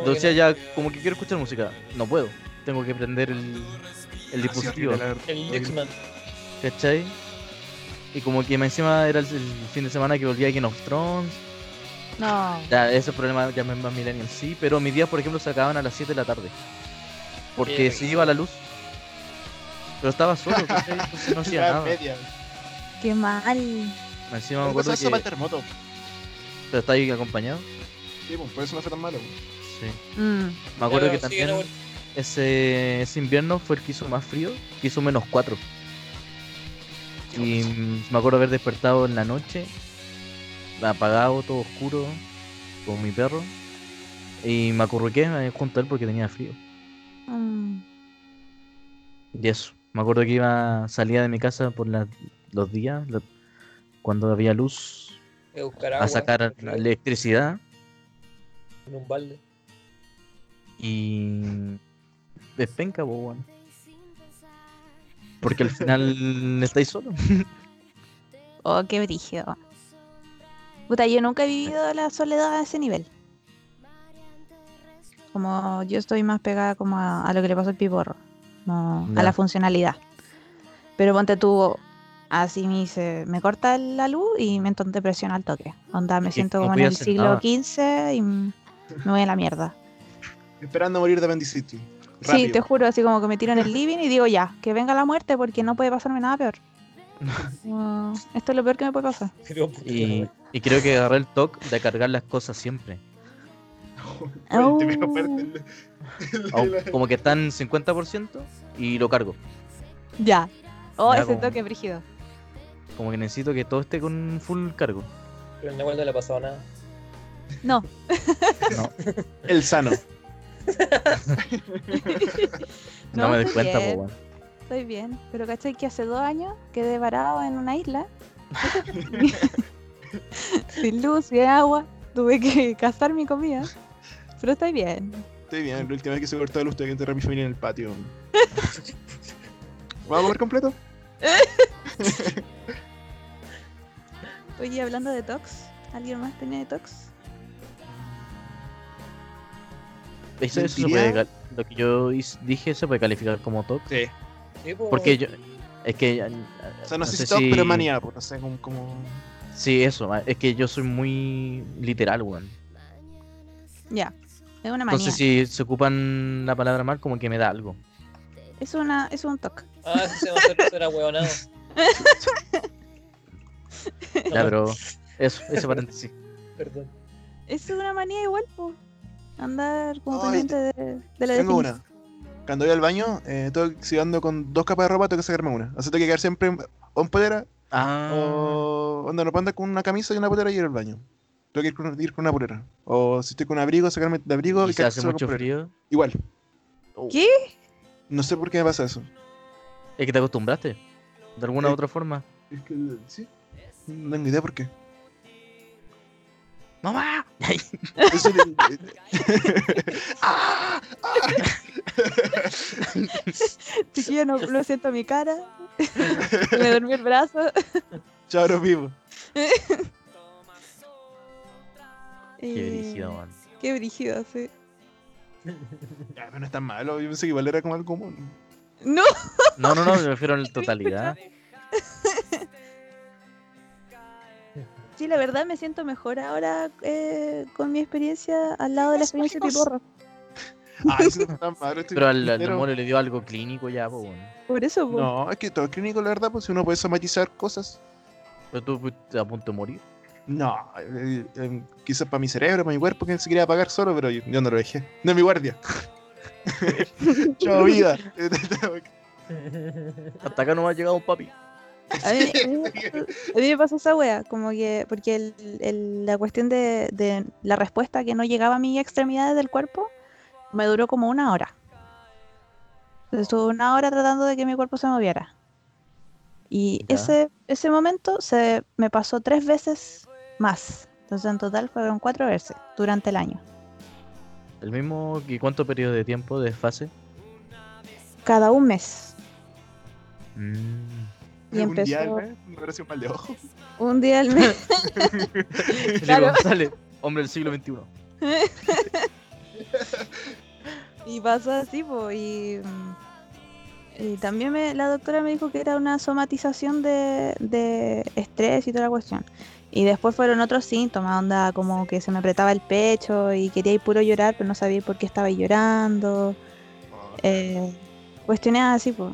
que decía ya, como que quiero escuchar música. No puedo. Tengo que prender el, el dispositivo. El. ¿Cachai? Y como que más encima era el, el fin de semana que volvía Game of Thrones. no. Ya, ese problema ya me más millennial, sí. Pero mis días, por ejemplo, se acababan a las 7 de la tarde. Porque Qué se iba la luz. Pero estaba solo, ¿cachai? Entonces no hacía nada. media. Qué mal. Encima me ¿Cómo acuerdo para el que... terremoto? Pero está ahí acompañado. Sí, pues, por eso no fue tan malo. Sí. Mm. Me acuerdo que también ese, ese invierno fue el que hizo más frío, que hizo menos 4. Y me acuerdo haber despertado en la noche, apagado, todo oscuro, con mi perro. Y me acurruqué eh, junto a él porque tenía frío. Mm. Y eso. Me acuerdo que iba, salía de mi casa por la- los días, cuando había luz, a buscar agua. a sacar claro, electricidad. En un balde. Y. Despenca, po, weón. Porque al final estáis solo. Oh, qué brígido. Puta, yo nunca he vivido la soledad a ese nivel. Como yo estoy más pegada como a, a lo que le pasó al piporro, no, a la funcionalidad. Pero ponte tú, así me dice, me corta la luz y me entro en depresión al toque. Onda, me siento no como en el siglo nada. XV y me voy a la mierda. Esperando morir de apendicitis. Sí, te juro, así como que me tiro en el living y digo ya, que venga la muerte porque no puede pasarme nada peor. Esto es lo peor que me puede pasar. Y, y creo que agarré el toque de cargar las cosas siempre. Oh. Como que están 50% y lo cargo. Ya. Oh, Ya, ese como- toque brígido. Como que necesito que todo esté con full cargo. Pero no le ha pasado nada. No, No, El sano. No, No, me doy cuenta, po, estoy bien. Pero ¿cachai que hace dos años quedé varado en una isla? Sin luz, sin agua. Tuve que cazar mi comida. Pero estoy bien. Estoy bien, la última vez que se cortó la luz tuve que enterrar a mi familia en el patio. ¿Vamos a comer completo? Oye, hablando de tox, ¿alguien más tiene de tox? Eso, eso se puede lo que yo dije se puede calificar como TOC. Sí. Sí, po. Porque yo. Es que. eh, O sea, no, sé si toc, pero manía, pues, no sé, como... como... Sí, eso. Es que yo soy muy literal, weón. Ya. Es una manía. Entonces, si se ocupan la palabra mal, como que me da algo. Es una, es un toc. Ah, sí, se va a hacer eso era huevonado. Ya, pero. Eso, ese paréntesis. Perdón. Es una manía igual, po. Andar como Ay, pendiente de, de la Tengo definición. una. Cuando voy al baño, eh, tengo, si ando con dos capas de ropa, tengo que sacarme una. O sea, tengo que quedar siempre en- o en polera, Ah. o onda, no puedo andar con una camisa y una polera y ir al baño. Tengo que ir con, ir con una polera. O si estoy con un abrigo, sacarme de abrigo y se quedar hace mucho frío. Igual. ¿Qué? No sé por qué me pasa eso. Es que te acostumbraste. De alguna u Sí. otra forma. Es que, sí. No tengo idea por qué. ¡Mamá! Eso de- ¡Ah! Chiquillo, no, no siento mi cara. me dormí el brazo. Chabro vivo. Qué Eh, brígido, man. Qué brígido, sí. Ya, pero no es tan malo. Yo pensé que igual era como algo común. No, No, no, no, me refiero a la totalidad. sí, la verdad me siento mejor ahora eh, con mi experiencia al lado de la experiencia de Piporro. Ay, eso no es tan malo. Pero al, al demonio le dio algo clínico ya, pues, bueno. Por eso, po. No, es que todo es clínico, la verdad, pues si uno puede somatizar cosas. Pero tú fuiste a punto de morir. No, eh, eh, quizás para mi cerebro, para mi cuerpo, que se quería apagar solo, pero yo, yo no lo dejé. No es mi guardia. Chao, vida. Hasta acá no me ha llegado un papi. A mí, a mí me pasó- a mí me pasó esa wea, como que, porque el- el- la cuestión de, de la respuesta que no llegaba a mis extremidades del cuerpo me duró como una hora. Entonces, Estuve una hora tratando de que mi cuerpo se moviera. Y Ya. ese, ese momento se me pasó tres veces más. Entonces en total fueron cuatro veces durante el año. ¿El mismo y cuánto periodo de tiempo de fase? Cada un mes. Mm. Y empezó- Mundial, ¿eh? Me parece un mal de ojo. Un día al mes. Claro. González, hombre del siglo XXI. Y pasó así, pues, y, y también me, la doctora me dijo que era una somatización de, de estrés y toda la cuestión. Y después fueron otros síntomas, onda como que se me apretaba el pecho y quería ir puro llorar, pero no sabía por qué estaba llorando. Eh, cuestiones así, pues,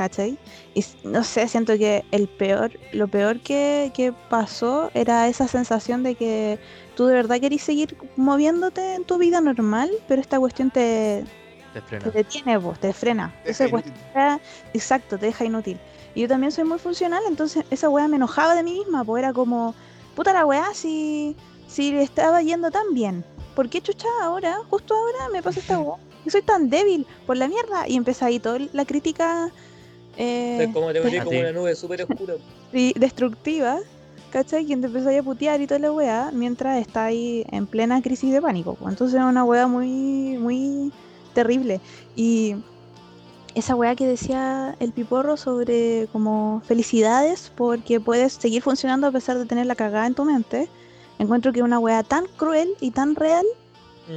¿cachai? Y no sé, siento que el peor, lo peor que, que pasó era esa sensación de que tú de verdad querís seguir moviéndote en tu vida normal, pero esta cuestión te, Te frena. te detiene, vos, te frena. Esa cuestión, exacto, te deja inútil. Y yo también soy muy funcional, entonces esa weá me enojaba de mí misma, pues era como, puta la weá, si, si le estaba yendo tan bien, ¿por qué chucha ahora, justo ahora me pasa esta weá? Yo soy tan débil por la mierda. Y empieza ahí toda la crítica eh, Es como te metí como una nube súper oscura. y destructiva, ¿cachai? Quien te empezó a putear y toda la weá mientras está ahí en plena crisis de pánico. Entonces es una weá muy, muy terrible. Y esa weá que decía el piporro sobre como felicidades porque puedes seguir funcionando a pesar de tener la cagada en tu mente. Encuentro que es una weá tan cruel y tan real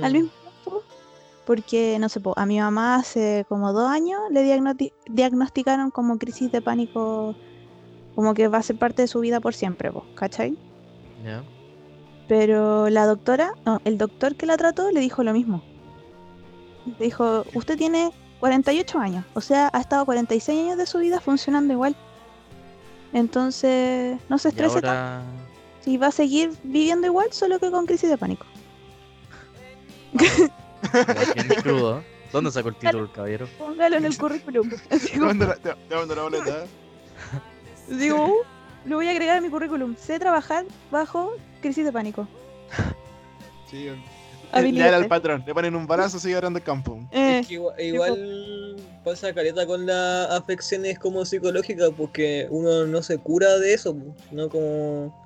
al Mm. mismo tiempo. Porque, no sé, a mi mamá hace como dos años le diagnosticaron como crisis de pánico, como que va a ser parte de su vida por siempre, po, ¿cachai? Ya. Pero la doctora, no, el doctor que la trató le dijo lo mismo. Le dijo, usted tiene 48 años, o sea, ha estado 46 años de su vida funcionando igual. Entonces, no se estrese tanto, ahora. si va a seguir viviendo igual, solo que con crisis de pánico. bien crudo. ¿Dónde sacó el título el caballero? Póngalo en el currículum. Te mando la, te, te mando la boleta. Digo, "Uh, lo voy a agregar a mi currículum. Sé trabajar bajo crisis de pánico. Sí. Leal al patrón. Le ponen un balazo, sigue agarrando el campo. Eh, Es que igual, igual pasa careta con las afecciones como psicológicas, porque uno no se cura de eso, no como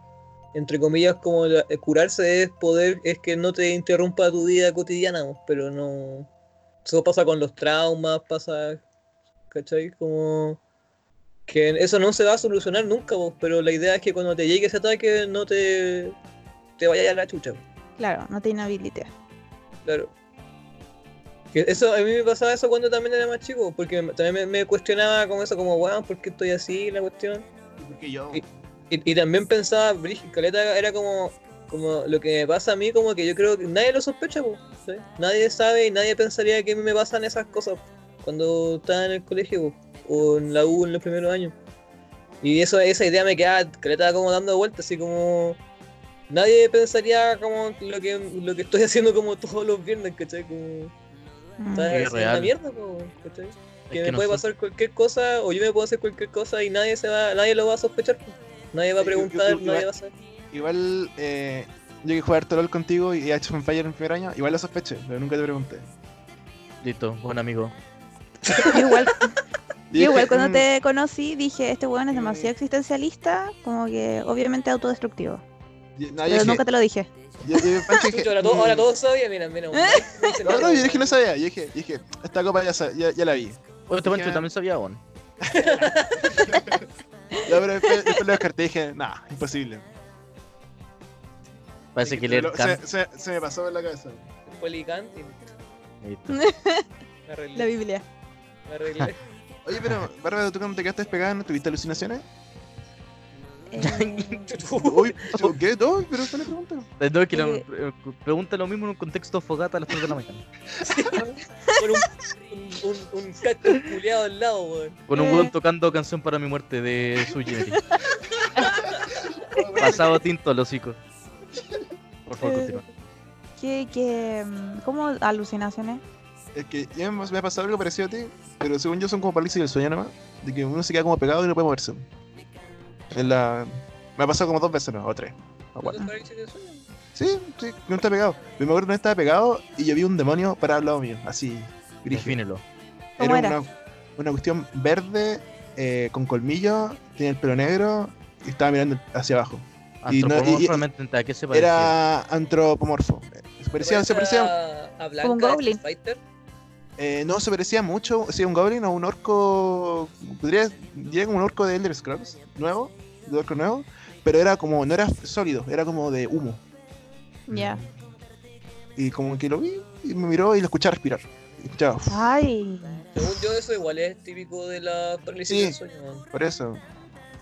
entre comillas como la- eh, curarse es poder, es que no te interrumpa tu vida cotidiana, pero no. Eso pasa con los traumas, pasa, ¿cachai? Como que eso no se va a solucionar nunca, po, pero la idea es que cuando te llegue ese ataque no te, te vaya a la chucha. claro, no te inhabilita. Claro. Que eso, a mí me pasaba eso cuando también era más chico, porque también me, me cuestionaba como eso, como, weón, ¿por qué estoy así? La cuestión. Porque yo. Y- Y, y también pensaba, Brígido, Caleta era como, como lo que me pasa a mí, como que yo creo que nadie lo sospecha, po, ¿sí? Nadie sabe y nadie pensaría que a mí me pasan esas cosas cuando estaba en el colegio po, o en la U en los primeros años. Y eso, esa idea me quedaba, Caleta como dando vueltas, así como... Nadie pensaría como lo que, lo que estoy haciendo como todos los viernes, ¿cachai? Como... Mm. Es una mierda, po, ¿cachai? Que Es me puede pasar cualquier cosa, o yo me puedo hacer cualquier cosa y nadie se va, nadie lo va a sospechar. po. Nadie va a Sí, yo- yo- preguntar, yo- nadie va a saber. Igual, eh, yo que jugar LOL contigo y he hecho un Fire en el primer año, igual lo sospeché, pero nunca te pregunté. Listo, buen amigo. Igual, yo igual dije, cuando "Mm, te conocí dije, este weón es demasiado existencialista, como que obviamente autodestructivo. y- no, yo Pero dije- nunca te lo dije. yo- yo- Pancho, dije, Chucho, ahora, todo, "Mm". ahora todos sabían, mira, mira. no No, yo dije weón. que no sabía, yo dije, dije, esta copa ya, ya, ya la vi. Oye, este también sabía, bon. Ya, pero después, después lo descarté y dije, nah, imposible. Parece que lo- se, se, se me pasó por la cabeza. Arreglé. La Biblia. Me arreglé. Oye, pero, Bárbara, ¿tú cuando te quedaste despegada no tuviste alucinaciones? Eh, Uy, ¿qué? No, pero fue la pregunta. Eh, No, es que la- Eh. pregunta lo mismo en un contexto fogata a las 3 de la mañana. Con un, un, un, un cactus culeado al lado, weón. Con un Eh. weón tocando canción para mi muerte de su Jimmy. Pasado tinto al hocico. Por favor, Eh. continúa. ¿Qué, qué, mm, ¿Cómo alucinaciones? Es que ya me me ha pasado algo parecido a ti, pero según yo son como parálisis del sueño nomás, de que uno se queda como pegado y no puede moverse. En la... Me ha pasado como dos veces, ¿no? O tres. O ¿No cuatro. Sí, sí, no está pegado. Me acuerdo que no estaba pegado y yo vi un demonio para al lado mío, así. ¿Cómo Era, era? Una, una cuestión verde, eh, con colmillo, tenía el pelo negro y estaba mirando hacia abajo. Y no- y- y- Antropomorfamente, ¿a qué se parecía? Era antropomorfo. Se parecía, se parecía, a, a Blanca Como un goblin. Fighter. Eh, no, se parecía mucho, sí, un goblin o un orco, podría, como un orco de Elder Scrolls, nuevo, de orco nuevo, pero era como, no era sólido, era como de humo. Ya. Y como que lo vi y me miró y lo escuché respirar. Y escuchaba, "Uf", Ay. Según yo, eso igual es típico de la parálisis Sí. del sueño, por eso.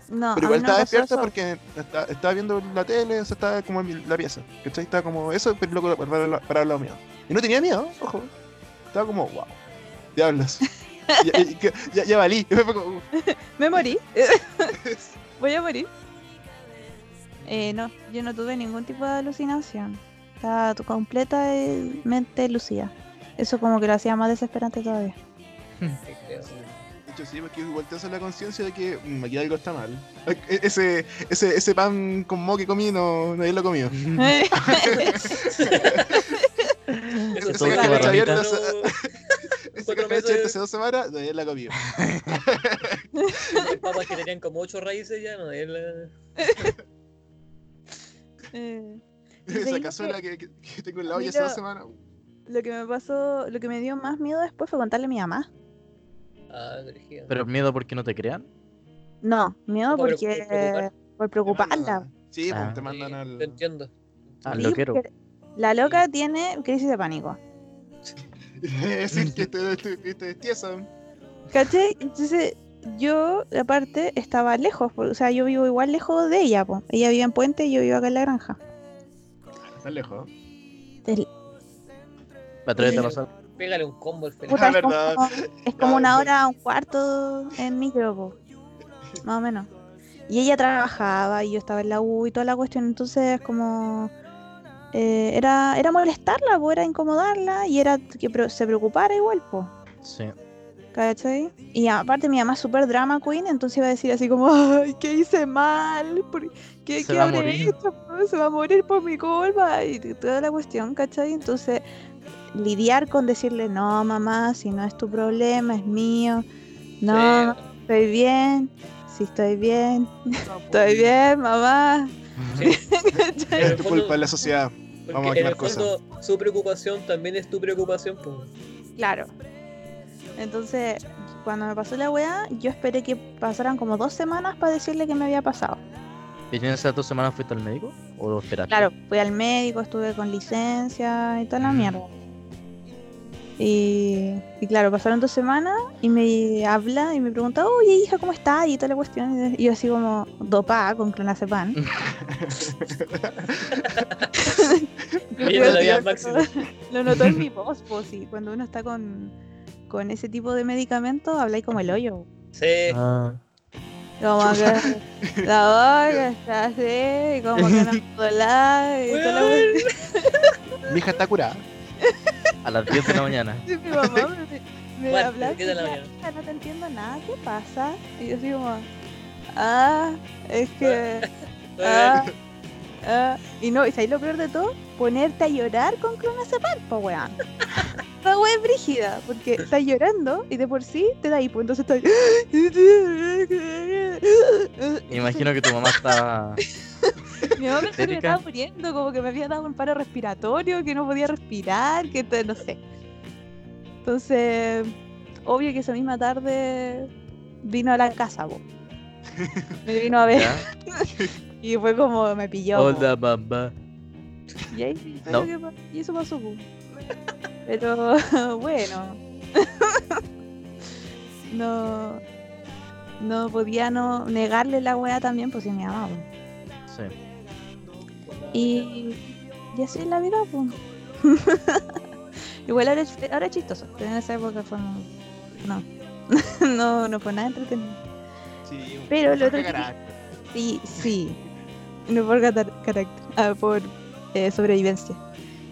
No, Pero igual no estaba pasó despierto eso. porque esta- estaba viendo la tele, o sea, estaba como en la pieza. ¿Cachai? Estaba como eso, pero loco para, para, para lado mío. Y no tenía miedo, ojo. Estaba como, wow. Diablos. ya, ya, ya, ya valí. Uh. Me morí. Voy a morir. Eh, no, yo no tuve ningún tipo de alucinación. Estaba tu- completamente lucida. Eso como que lo hacía más desesperante todavía. Sí, creo. De hecho, sí, porque igual te hace la conciencia de que mm, aquí algo está mal. E- Ese, ese, ese pan con mo que comí, no, nadie lo comió. Eso Esa cuatro café meses- hecho hace dos semanas, nadie la comió. Hay papas que tenían como ocho raíces ya, no es la... Eh, Esa cazuela que, que, que tengo en la olla hace dos semanas. lo que me pasó, lo que me dio más miedo después fue contarle a mi mamá. Ah. Pero miedo porque no te crean. No, miedo Por porque preocupar. por preocuparla. mandan- Sí, pues, Ah. te mandan al. Te entiendo. Al Sí, loquero. porque La loca tiene crisis de pánico. Es decir, que te, te, destiesan. ¿Cachai? Entonces, yo, aparte, estaba lejos. O sea, yo vivo igual lejos de ella, po. Ella vive en Puente y yo vivo acá en la granja. Estás lejos. Del- Atrévete a pasar. Pégale un combo feliz. Puta, La es como, verdad. es como una hora, un cuarto en micro, po. más o menos. Y ella trabajaba y yo estaba en la U y toda la cuestión, entonces como eh, era, era molestarla, po, era incomodarla y era que pre- se preocupara igual, po. Sí. ¿Cachai? Y aparte mi mamá es súper drama queen, entonces iba a decir así como, ay, ¿qué hice mal? ¿Por ¿Qué, Se qué habré morir". hecho? po? Se va a morir por mi culpa y toda la cuestión, ¿cachai? Entonces lidiar con decirle, no, mamá, si no es tu problema, es mío. No, Sí. estoy bien, sí estoy bien, estoy bien, mamá. Es tu culpa de la sociedad. Porque Vamos a en el fondo, su preocupación también es tu preocupación. Pues. Claro. Entonces, cuando me pasó la weá, yo esperé que pasaran como dos semanas para decirle que me había pasado. ¿Y en esas dos semanas fuiste al médico? ¿O lo esperaste? Claro, fui al médico, estuve con licencia y toda la Mm. mierda. Y, y claro, pasaron dos semanas y me habla y me pregunta, oye hija, ¿cómo estás? Y toda la cuestión. Y yo así como dopada con clonazepam. Viendo máxima. notó- Lo notó en mi voz, pues sí. Cuando uno está con, con ese tipo de medicamentos, habláis como el hoyo. Sí. Ah, Como que la boca está así, como que no y la cuestión. Mi hija está curada. a las 10 de la mañana. Mi mamá me, me Bueno, habla ¿qué tal la mañana? "Hija, no te entiendo nada, ¿qué pasa? Y yo como, ah, es que, ah, ah. Y no, y ahí lo peor de todo, ponerte a llorar con clonazepam, po weón. Esta wea es brígida, porque estás llorando y de por sí te da hipo, entonces estás... Imagino que tu mamá estaba. Mi mamá pensó que me estaba muriendo, como que me había dado un paro respiratorio, que no podía respirar, que no sé. Entonces, obvio que esa misma tarde vino a la casa, po. Me vino a ver y fue como me pilló. Hola, mamá. Y ahí No. y eso pasó, po. Pero bueno. no. No podía no negarle la weá también, pues si me amaba. Sí. Y, y así es la vida, pues. Igual ahora es, ahora es chistoso, pero en esa época fue No. no, no fue nada entretenido. Sí, Pero lo otro carácter. Sí, sí. No por carácter, ah, por eh, sobrevivencia.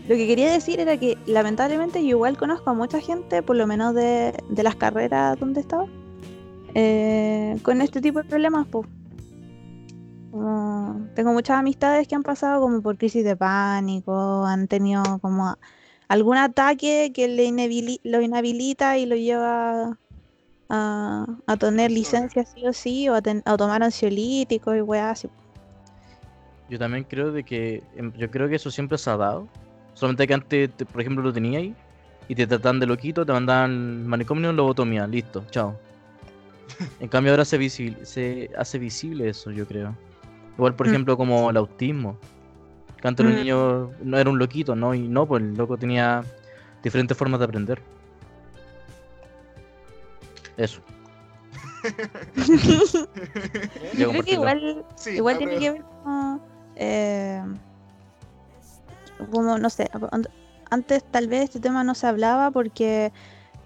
Lo que quería decir era que lamentablemente yo igual conozco a mucha gente, por lo menos de, de las carreras donde estaba, eh, con este tipo de problemas, pues. Tengo muchas amistades que han pasado como por crisis de pánico, han tenido como algún ataque que le inhabili- lo inhabilita y lo lleva a, a tener licencia sí o sí, o a, ten- a tomar ansiolíticos y weas así. Yo también creo de que. em, Yo creo que eso siempre se ha dado. Solamente que antes, te- por ejemplo, lo tenía ahí. Y te trataban de loquito, te mandaban manicomio lobotomía. Listo, chao. En cambio ahora se, visi- se hace visible eso, yo creo. Igual, por Mm. ejemplo, como el autismo. Que antes los Mm. niños no era un loquito, ¿no? Y no, pues el loco tenía diferentes formas de aprender. Eso. Yo creo que igual, Sí, igual la tiene que ver como, eh, como, no sé, an- antes tal vez este tema no se hablaba porque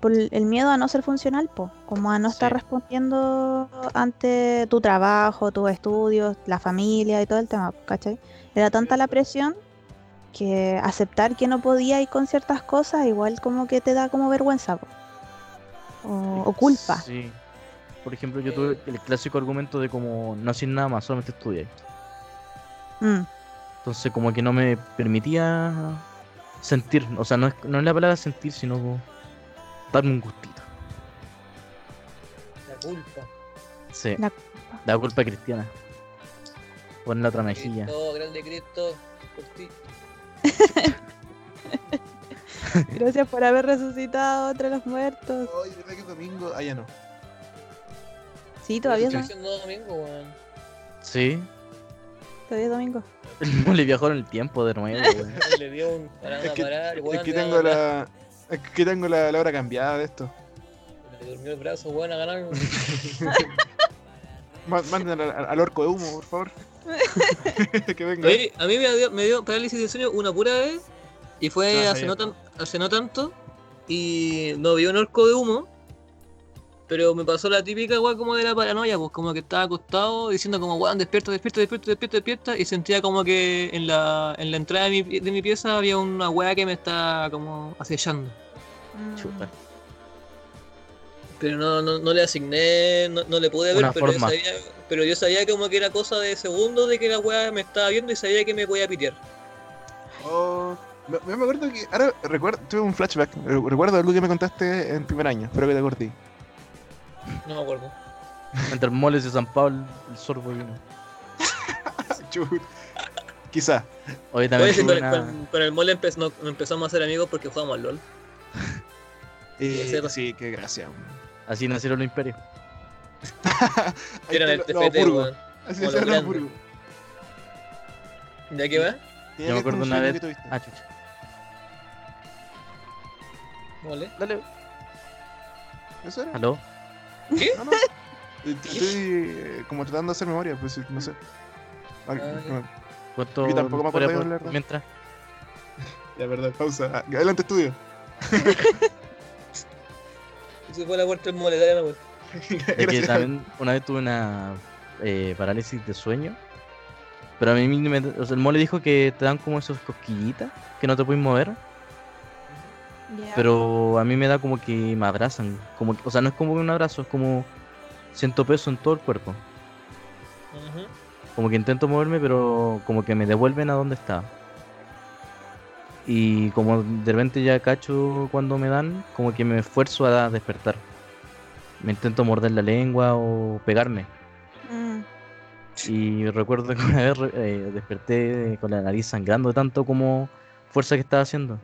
por el miedo a no ser funcional, po, como a no estar respondiendo ante tu trabajo, tus estudios, la familia y todo el tema, ¿cachai? Era tanta la presión que aceptar que no podía ir con ciertas cosas igual como que te da como vergüenza po, o, o culpa. Sí. Por ejemplo, yo tuve el clásico argumento de como no hacer nada más, solamente estudiar. Mm, Entonces como que no me permitía sentir, o sea, no es, no es la palabra sentir, sino darme un gustito. La culpa. Sí, La la culpa cristiana. Poner la otra mejilla. Cristo, grande Cristo, por ti. Gracias por haber resucitado entre los muertos. Ay, ¿verdad que es domingo? Ah, ya no. Sí, todavía siendo domingo, weón. Sí. Todavía es domingo. El mole viajó en el tiempo de nuevo, weón. Le dio un parada Es que- parar, Es que tengo la. Es que tengo la, la hora cambiada de esto. Le durmió el brazo, weón, a ganar. Ma- Manden al, al orco de humo, por favor. que venga. Oye, a mí me dio, me dio parálisis de sueño una pura vez. Y fue Ah, hace, no tan, hace no tanto. Y no vi un orco de humo. Pero me pasó la típica weón como de la paranoia, pues como que estaba acostado diciendo como weón, despierta, despierta, despierta, despierta, despierta. Y sentía como que en la, en la entrada de mi, pi- de mi pieza había una weá que me estaba como acechando. Mm. Chuta. Pero no, no, no le asigné, no, no le pude ver, Una pero yo, sabía, pero yo sabía como que era cosa de segundos de que la weá me estaba viendo y sabía que me podía pitear. Oh, me, me acuerdo que. Ahora recuerdo, tuve un flashback. Re- Recuerdo algo que me contaste en primer año. Espero que te acordé. No me acuerdo. Mientras el mole se zampaba el, el sorbo vino. Quizá. Hoy Oye, también sí, tuve con, una... con- con el mole empe- no- empezamos a ser amigos porque jugamos al LOL. Eh, sí, qué gracia. Así nacieron los imperios. Eran el TFT, weón. Así se los. Burgos. ¿Ya qué va? Yo me acuerdo una vez... Ah, chucha. Mole. Dale. ¿Eso era? ¿Aló? No, no. Eh, Estoy eh, como tratando de hacer memoria, pues sí, no sé. No. Yo tampoco me por- la verdad. mientras. Ya, verdad, pausa. Ah, adelante, estudio. Se fue la puerta del mole, dale la vuelta. Es que Gracias. también una vez tuve una eh, parálisis de sueño. Pero a mí me, o sea, el mole dijo que te dan como esos cosquillitas que no te puedes mover. Pero a mí me da como que me abrazan. Como que- o sea, no es como un abrazo, es como siento peso en todo el cuerpo. Como que intento moverme, pero como que me devuelven a donde estaba. Y como de repente ya cacho cuando me dan, como que me esfuerzo a despertar. Me intento morder la lengua o pegarme. Mm. Y recuerdo que una vez eh, desperté con la nariz sangrando tanto como fuerza que estaba haciendo.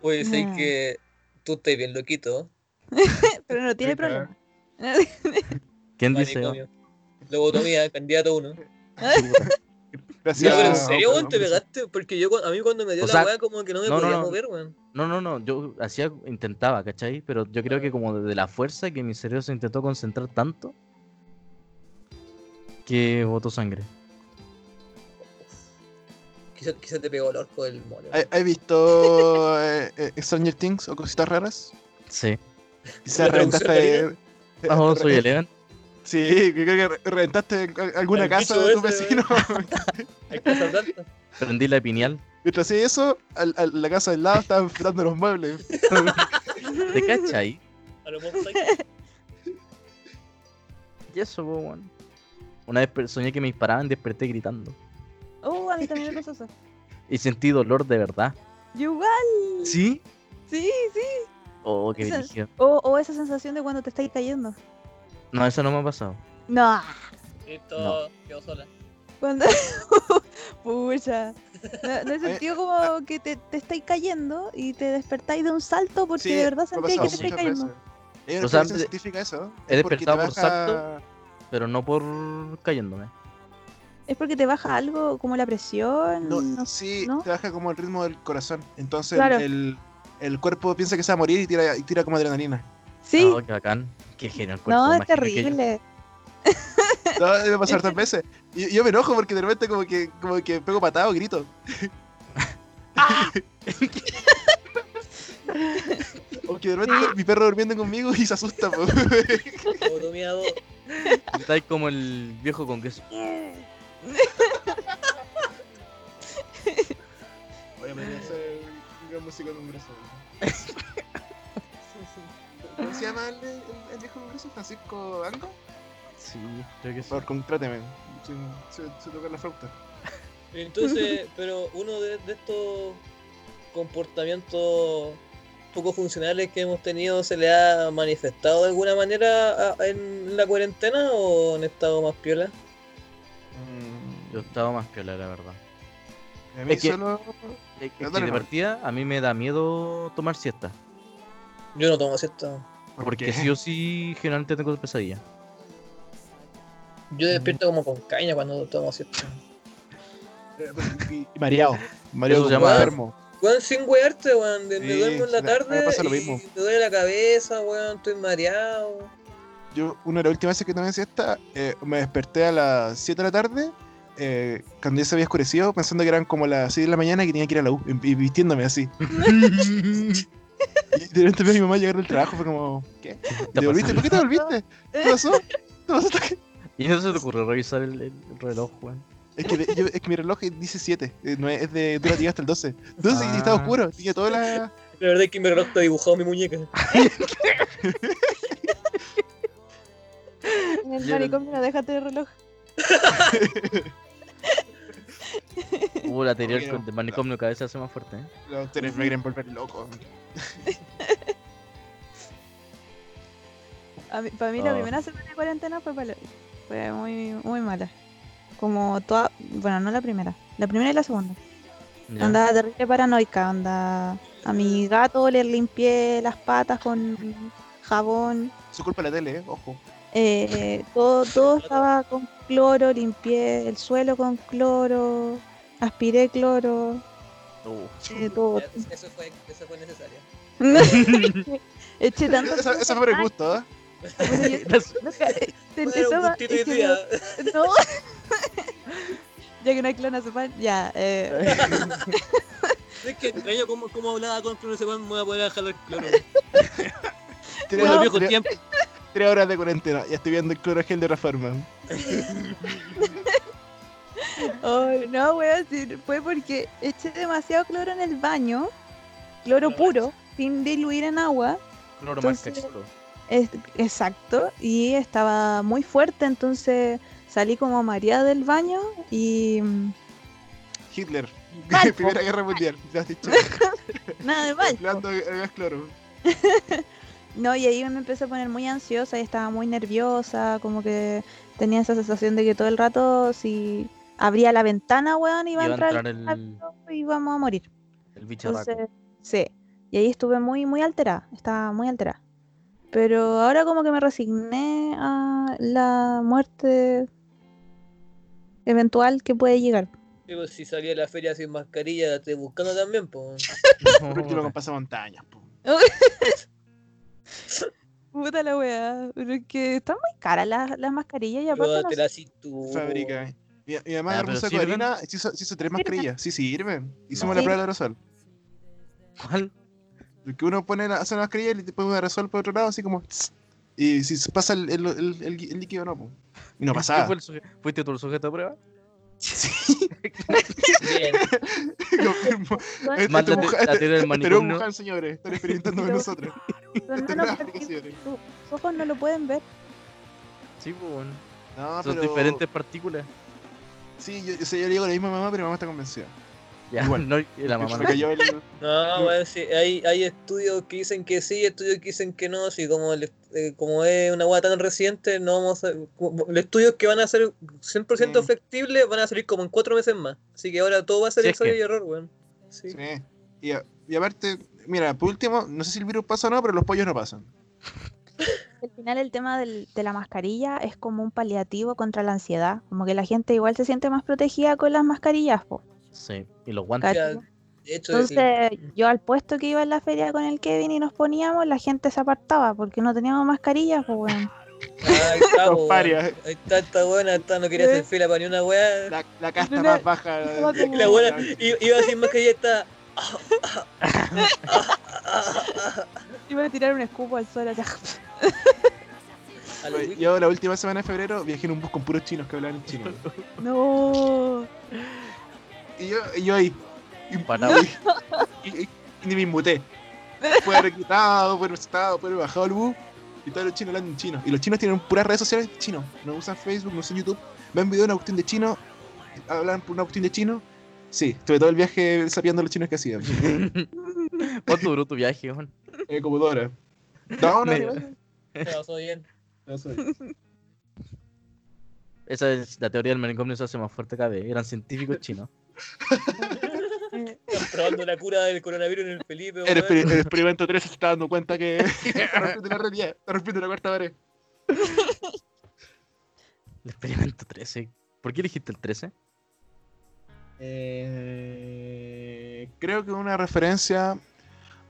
Oye, sé No. que tú estás bien loquito. Pero no tiene problema. ¿Quién dice? Lobotomía, candidato uno. Gracias. Ya, pero en serio, weón, te pegaste. Porque yo, a mí cuando me dio O la sea, weá, como que no me no, no, podía no. mover, weón. No, no, no, yo hacía, intentaba, ¿cachai? Pero yo creo que como de la fuerza que mi cerebro se intentó concentrar tanto que botó sangre. Quizá, quizá te pegó el orco del mole. ¿Has has visto eh, eh, Stranger Things o cositas raras? Sí. Quizás ¿La traducción reventaste. Ah, oh, soy re- Eleven. Sí, creo que re- reventaste al- alguna El casa bicho de tu ese, vecino. Hay que saltar. Prendí la pineal. Mientras hacía eso, al- al- la casa del lado estaban frotando los muebles. ¿Te cachai? A lo Monster Hunter. Y eso, po, weón. Una vez per- soñé que me disparaban y desperté gritando. Oh, a mí también me pasó eso. Y sentí dolor de verdad. Yo igual. ¿Sí? Sí, sí. Oh, qué Esa-. O, o esa sensación de cuando te estáis cayendo. No, eso no me ha pasado. No. Listo, quedó sola. Cuando. Pucha. No, no he sentido como que te, te estáis cayendo y te despertáis de un salto porque de verdad me ha sentí que te estáis cayendo. veces. Hay una O sea, científica eso. he despertado por baja- Pero no por cayéndome. Es porque te baja algo como la presión. No, no- sí, ¿no? te baja como el ritmo del corazón. Entonces Claro. el, el cuerpo piensa que se va a morir y tira, y tira como adrenalina. Sí. Oh, qué bacán. Qué genial cuerpo. no, es terrible. No, debe pasar tantas veces. Y yo me enojo porque de repente como que, como que pego patado, grito. o que de repente Sí. mi perro durmiendo conmigo y se asusta. po. Lobotomía 2. Estáis como el viejo con queso. Voy a aprender a hacer una música con brazo. ¿Cómo se llama el, el- el viejo con brazo? ¿Francisco Ango? Sí, creo que Por sí. favor, contráteme. Se, se, se toca la flauta. Entonces, pero uno de, de estos comportamientos poco funcionales que hemos tenido se le ha manifestado de alguna manera a- en la cuarentena o han estado más piola? Yo estaba más piola, la verdad. a mí es que- solo... Es que de partida a mí me da miedo tomar siesta. Yo no tomo siesta. ¿por Porque qué? sí o sí generalmente tengo pesadillas. Yo despierto como con caña cuando tomo siesta. Y, y mareado. Mareado se llama- enfermo. Weón, sin wearte, weón. Me Sí, duermo en la me- me tarde pasa lo y mismo. me duele la cabeza, weón. Estoy mareado. Yo, una de las últimas veces que tomé siesta, eh, me desperté a las 7 de la tarde, eh, cuando ya se había oscurecido, pensando que eran como las 6 de la mañana y que tenía que ir a la U, y, y vistiéndome así. Y de repente veo a mi mamá llegar del trabajo, fue como, ¿qué? ¿Y ¿Te volviste? ¿Por qué te volviste? ¿Qué pasó? ¿Qué pasó? ¿Y no se te ocurrió revisar el, el reloj, weón? Es que, de- yo- es que mi reloj dice 7, eh, no es, es de dura hasta el 12. 12 y estaba Ah. oscuro, tenía toda la... La verdad es que mi reloj está dibujado en mi muñeca. En el manicomio no déjate el reloj. Uh, la anterior Oye, con el manicomio cada vez se hace más fuerte, ¿eh? Los doctores me quieren volver loco. Mí- para mí la Ah. primera semana de cuarentena fue, muy, muy mala. Como toda, bueno, no la primera, la primera y la segunda. Ya. Andaba terrible paranoica, anda. A mi gato le limpié las patas con jabón. Su culpa la tele, eh, ojo. Eh, todo, todo estaba con cloro, limpié el suelo con cloro, aspiré cloro, Uh, eh, todo. Eso fue, eso fue necesario. Eché tanto. Esa, esa fue por el gusto, ¿eh? No. ya que no hay clonazepam, ya. Eh, Es que extraño cómo, cómo hablaba con Cloro Sepan, me voy a poder dejar el cloro. Tres, Bueno, No. viejo tres- horas de cuarentena, ya estoy viendo el clorogel de otra forma. ay, no, weón, fue porque eché demasiado cloro en el baño, cloro puro, sin diluir en agua. cloro más Entonces- cachorro. Es- exacto, y estaba muy fuerte, entonces salí como mareada del baño y mm, Hitler. Primera guerra mundial. Ya has dicho. nada de mal. Cloro. No, y ahí me empecé a poner muy ansiosa y estaba muy nerviosa, como que tenía esa sensación de que todo el rato si abría la ventana, weón, iba, Iba a entrar, entrar el el, y íbamos a morir. el bicharraco. Entonces, sí. Y ahí estuve muy, muy alterada, estaba muy alterada. Pero ahora como que me resigné a la muerte eventual que puede llegar. Pues, si salía a la feria sin mascarilla, la estoy buscando también, pues. Por último con pasamontañas, po. Puta la weá, pero es que están muy caras las, las mascarillas y aparte no Llévate sé- la cintura. Fábrica. Mi, mi mamá Ah, y se hizo, hizo tres mascarillas. Sí, sirven. Hicimos No. la prueba de aerosol. ¿Cuál? Que uno pone la, hace una mascarilla y le pone un aerosol por otro lado, así como. tss, Y si pasa el, el, el, el- el líquido, no, po. Y no ¿Qué pasaba. fue el suje- ¿Fuiste tú el sujeto de prueba? Bien. Confirmo. Este- este la, Wuhan- este- este es. Wuhan, señores. Están experimentando con nosotros. Es señores. tus ojos no lo pueden ver. Sí, pues, bueno. No, Son pero... diferentes partículas. Sí, yo, o sea, yo le digo a la misma mamá, pero mi mamá está convencida. Ya, Igual. no, y la mamá Me no. cayó el... No, weón, sí, hay, hay estudios que dicen que sí, estudios que dicen que no, si como, el- eh, como es una hueá tan reciente, no vamos a... como- Los estudios que van a ser 100% Mm. factibles van a salir como en cuatro meses más. Así que ahora todo va a ser ensayo que- y error, weón. Sí. Sí. Y, a- y aparte, mira, por último, no sé si el virus pasa o no, pero los pollos no pasan. Al final el tema del- de la mascarilla es como un paliativo contra la ansiedad. Como que la gente igual se siente más protegida con las mascarillas, po, Sí, y los guantes. ¿cachai? Ya, de hecho, el- Entonces yo al puesto que iba en la feria con el Kevin y nos poníamos, la gente se apartaba porque no teníamos mascarillas, pues bueno. Ah, ahí está, po. Ahí está esta buena, esta no quería ¿Eh? hacer fila para ni una weá. La, la casta No, más baja. La buena iba sin mascarilla está. Iba a tirar un escupo al suelo. así. A lo Yo la última semana de febrero viajé en un bus con puros chinos que hablaban en chino. no. Y yo, y yo ahí. Y, Parado. y- y- y ni me inmuté. Fue reclutado, fue arrestado, fue bajado el bus. Y todos los chinos hablando en chino. Y los chinos tienen puras redes sociales chinos. No usan Facebook, no usan YouTube. Ven video de una cuestión de chino. Hablan por una cuestión de chino. Sí, estuve todo el viaje sabiendo los chinos que hacían. ¿Cuánto duró tu viaje, Juan? Eh, como dos horas. No, no, no. Se pasó bien. no soy. Esa es la teoría del manicomio se hace más fuerte cada vez. Eran científicos chinos. Probando la cura del coronavirus en el Felipe. El, weón. exper- el experimento 3 se está dando cuenta que está rompiendo la realidad, está rompiendo la cuarta pared. El experimento 13. ¿Por qué elegiste el 13? Eh, creo que una referencia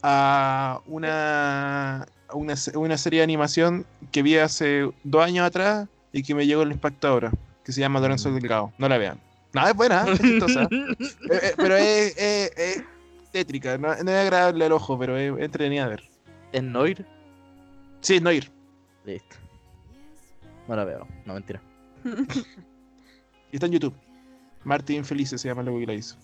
a una, a una, una serie de animación que vi hace dos años atrás y que me llegó el impacto ahora, que se llama Lorenzo Delgado. No la vean. No, es buena, es chistosa. Eh, eh, pero es, es- es tétrica, no, no es agradable al ojo, pero es, es entretenida de ver. ¿Es Noir? Sí, no ir. Listo. No la veo, no mentira. Y está en YouTube. Martín Felice se llama logo que la hizo.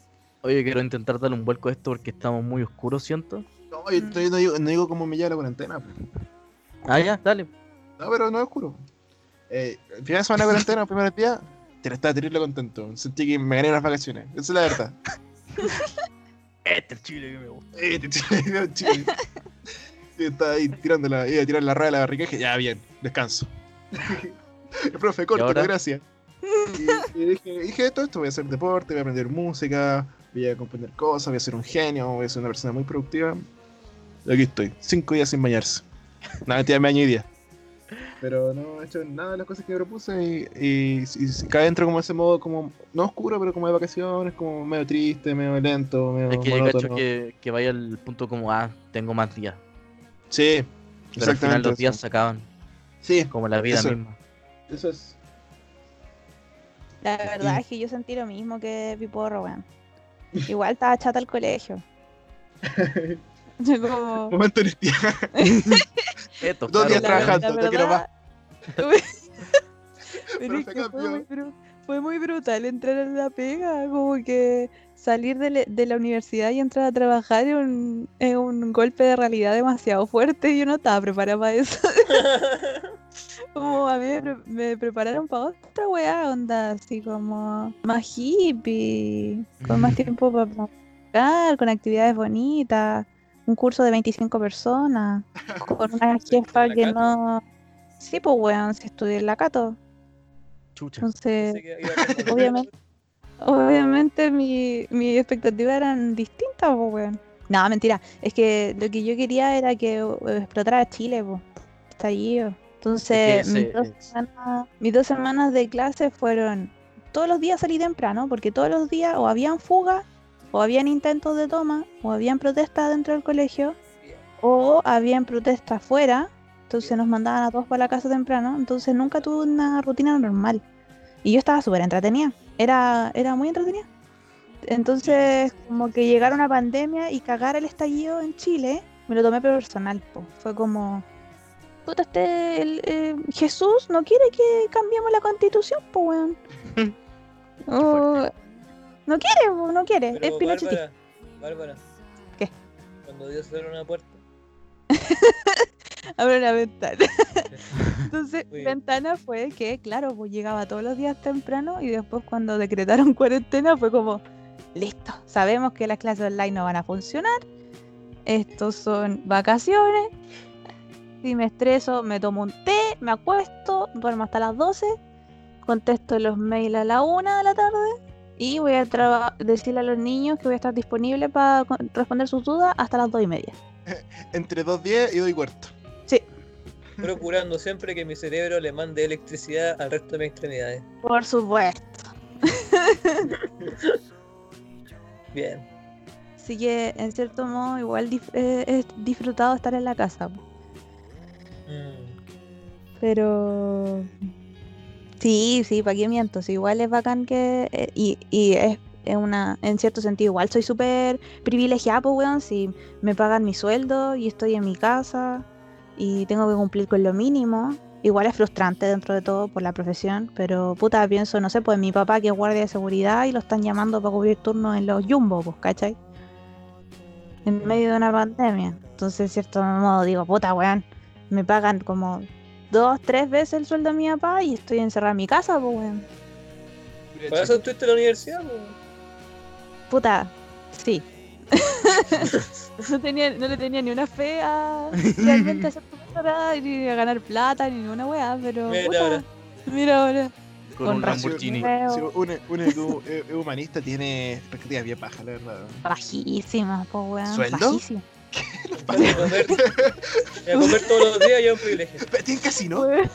Oye, quiero intentar darle un vuelco a esto porque estamos muy oscuros, siento. No, yo todavía no digo, no digo cómo me lleva la cuarentena. po. Ah, ya, dale. No, pero no es oscuro. Eh, el final de semana de cuarentena, días, te estaba terrible contento. Sentí que me gané las vacaciones. Esa es la verdad. Este es el chile que me gusta. Eh, te- te- te- Yo estaba ahí tirando la, iba a tirar la raya de la barriga y dije, ya, bien, descanso. el profe, corto, gracias. Y, y dije, dije, todo esto, voy a hacer deporte, voy a aprender música, voy a componer cosas, voy a ser un genio, voy a ser una persona muy productiva. Y aquí estoy, cinco días sin bañarse. Nada, mentira, me bañé hoy día. Pero no he hecho nada de las cosas que propuse y, y, y cae dentro como ese modo, como, no oscuro, pero como de vacaciones, como medio triste, medio lento, medio Es que cacho que, que vaya al punto como, ah, tengo más días. Sí, Pero al final los eso. días se acaban, Sí, como la vida Eso. misma. eso es. La verdad es que yo sentí lo mismo que Piporro, weón. Igual estaba chata el colegio. Yo como... Momento honestidad. Esto, Dos días trabajando. no quiero más. Pero es Profe, que fue, muy, bru- fue muy brutal entrar en la pega, como que salir de, le- de la universidad y entrar a trabajar es un, es un golpe de realidad demasiado fuerte y yo no estaba preparada para eso. como a mí me, pre- me prepararon para otra weá, onda, así como más hippie, con más tiempo para practicar, con actividades bonitas, un curso de 25 personas, con una jefa que Cato? no... Sí, pues weón, si estudié en la Cato. Chucha. Entonces, obviamente. obviamente mi, mi expectativas eran distintas, pues, weón. No, mentira. Es que lo que yo quería era que uh, explotara Chile, pues. Estallido. Entonces, Es que mis, dos semanas, mis dos semanas de clase fueron. Todos los días salí temprano, porque todos los días o habían fugas, o habían intentos de toma, o habían protestas dentro del colegio, o habían protestas afuera. Entonces nos mandaban a todos para la casa temprano. Entonces nunca tuve una rutina normal. Y yo estaba súper entretenida. Era, era muy entretenida. Entonces, como que llegara una pandemia y cagar el estallido en Chile, me lo tomé personal. po. Fue como, puta, este, el, eh, Jesús no quiere que cambiemos la constitución, pues, weón. no quiere, no quiere. es Pinochetista. Bárbara, Bárbara. ¿Qué? Cuando Dios abre una puerta. Abre la ventana. Entonces, ventana fue que, claro, pues llegaba todos los días temprano y después cuando decretaron cuarentena fue como, listo, sabemos que las clases online no van a funcionar, estos son vacaciones, si me estreso me tomo un té, me acuesto, duermo hasta las 12, contesto los mails a la 1 de la tarde y voy a traba- decirle a los niños que voy a estar disponible para con- responder sus dudas hasta las 2 y media. Entre 2.10 y 2 y cuarto. Procurando siempre que mi cerebro le mande electricidad al resto de mis extremidades. Por supuesto. Bien. Así que, en cierto modo, igual dif- eh, he disfrutado estar en la casa. Mm. Pero. Sí, sí, ¿para qué miento? Igual es bacán que. eh, y, y es, es una. En cierto sentido, igual soy súper privilegiada, pues, weón. Si me pagan mi sueldo y estoy en mi casa y tengo que cumplir con lo mínimo. Igual es frustrante dentro de todo por la profesión, pero puta, pienso, no sé, pues mi papá que es guardia de seguridad y lo están llamando para cubrir turnos en los jumbo, pues, ¿cachai? En medio de una pandemia. Entonces, en cierto modo, digo, puta, weón, me pagan como dos, tres veces el sueldo de mi papá y estoy encerrada en mi casa, pues, weón. ¿Para eso estuviste en la universidad? po? Puta, sí. no, tenía, no le tenía ni una fe a realmente profesora, ni a ganar plata, ni una weá, pero. Mira puta, ahora. Mira ahora. Con, Con un. Lamborghini. Si un, eh, humanista tiene expectativas bien bajas, la verdad. Bajísima, pues, weón. ¿Sueldo? Bajísima. Voy a comer, voy a comer todos los días y es un privilegio. Pero Tiene casino. Weón,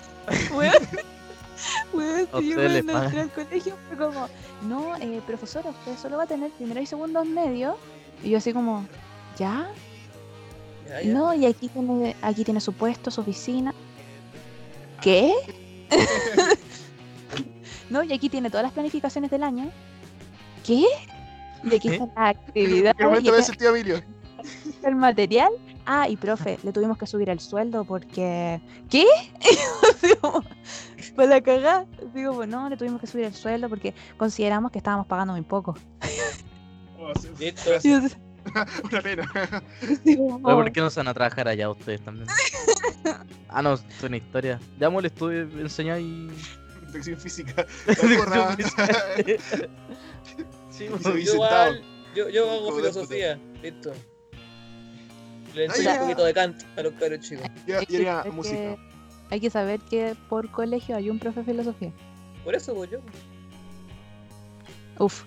weón, si yo cuando entré al colegio fue como, no, eh, profesora, usted solo va a tener primero y segundo medio. Y yo así como, ¿ya? Ya, ya. No, y aquí tiene, aquí tiene su puesto, su oficina. ¿Qué? no, y aquí tiene todas las planificaciones del año. ¿Qué? Y aquí está la actividad. ¿Qué momento ves el tío Emilio? El material. Ah, y profe, le tuvimos que subir el sueldo porque. ¿Qué? Como, para la cagada. Digo, pues no, le tuvimos que subir el sueldo porque consideramos que estábamos pagando muy poco. Yo así- Una pena. Oye, ¿Por qué no se van a trabajar allá ustedes también? Ah, no, es una historia. Ya me le estuve enseñar y. Infección física. Sí, pues, Yo yo, yo hago filosofía. Listo. Le Ah, enseño ya. un poquito de Kant a los caros chicos. Ya, hay ya que música. que- hay que saber que por colegio hay un profe de filosofía. Por eso, pues yo. Uf,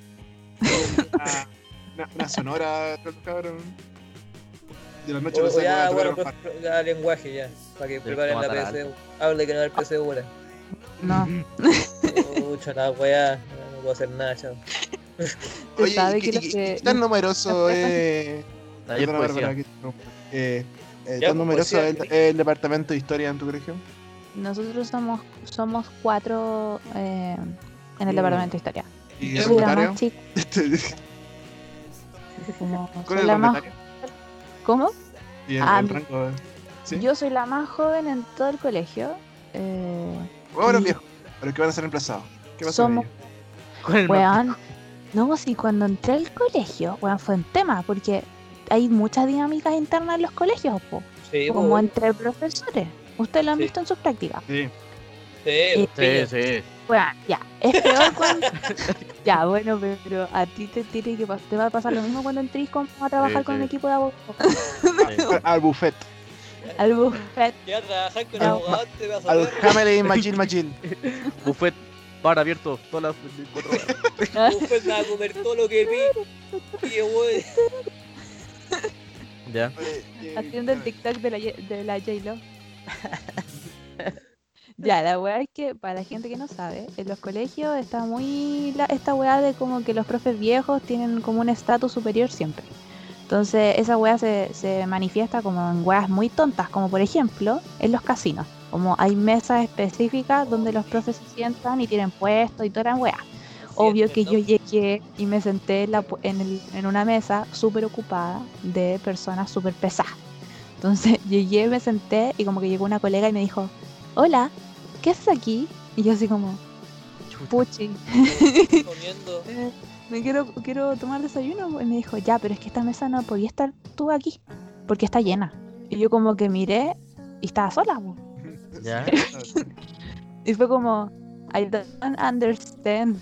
Una, una, una sonora, cabrón. De la noche O, a la ya, semana, bueno, tocar pues, ya lenguaje ya. Para que preparen la PSU. Hable que no va el PSU ahora. no. Mucha la weá. No puedo hacer nada, chao. Oye, sabe ¿y que qué- y que- qué tan numeroso es... Taller poesía. Eh, eh, ¿Tan pues, numeroso es el, departamento de historia en tu colegio? Nosotros somos, somos cuatro eh, en el Mm. departamento de historia. ¿Y Yo el soy la comentario? más chica. como ¿Cuál soy es el la más- comentario? ¿Cómo? Y el, Ah, el mi- rango... ¿Sí? Yo soy la más joven en todo el colegio. Eh, Bueno, y- viejo, pero que van a ser reemplazados. ¿Qué pasa Somos- con ellos? Con el weón, no, sí, cuando entré al colegio, weón, fue un tema, porque hay muchas dinámicas internas en los colegios, po, Sí, como entre profesores. Ustedes lo han Sí. visto en sus prácticas. Sí. Sí, Sí, sí. Bueno, ya, es peor cuando... ya, bueno, pero a ti te, tiene que, te va a pasar lo mismo cuando entres como a trabajar Sí, con un equipo de abogados. Al, al buffet. Al buffet. Ya trabajar con abogados te vas a Al. Hamelin Machil Machil. Buffet, bar abierto todas las 24 horas. Pues a comer todo lo que vi. Y. Ya. Haciendo el TikTok de la, Ye- de la J-Lo. ya, la weá es que, para la gente que no sabe, en los colegios está muy la- esta weá de como que los profes viejos tienen como un estatus superior siempre. Entonces, esa weá se, se manifiesta como en weas muy tontas, como por ejemplo en los casinos. Como hay mesas específicas donde los profes se sientan y tienen puestos y toda la weá. Obvio que yo llegué y me senté en, la en, el- en una mesa súper ocupada de personas súper pesadas. Entonces llegué, me senté y como que llegó una colega y me dijo, hola, ¿qué haces aquí? Y yo así como, puchi, Comiendo. eh, me quiero, quiero tomar desayuno. Y me dijo, ya, pero es que esta mesa no podía estar tú aquí, porque está llena. Y yo como que miré y estaba sola. Ya. Y fue como, I don't understand.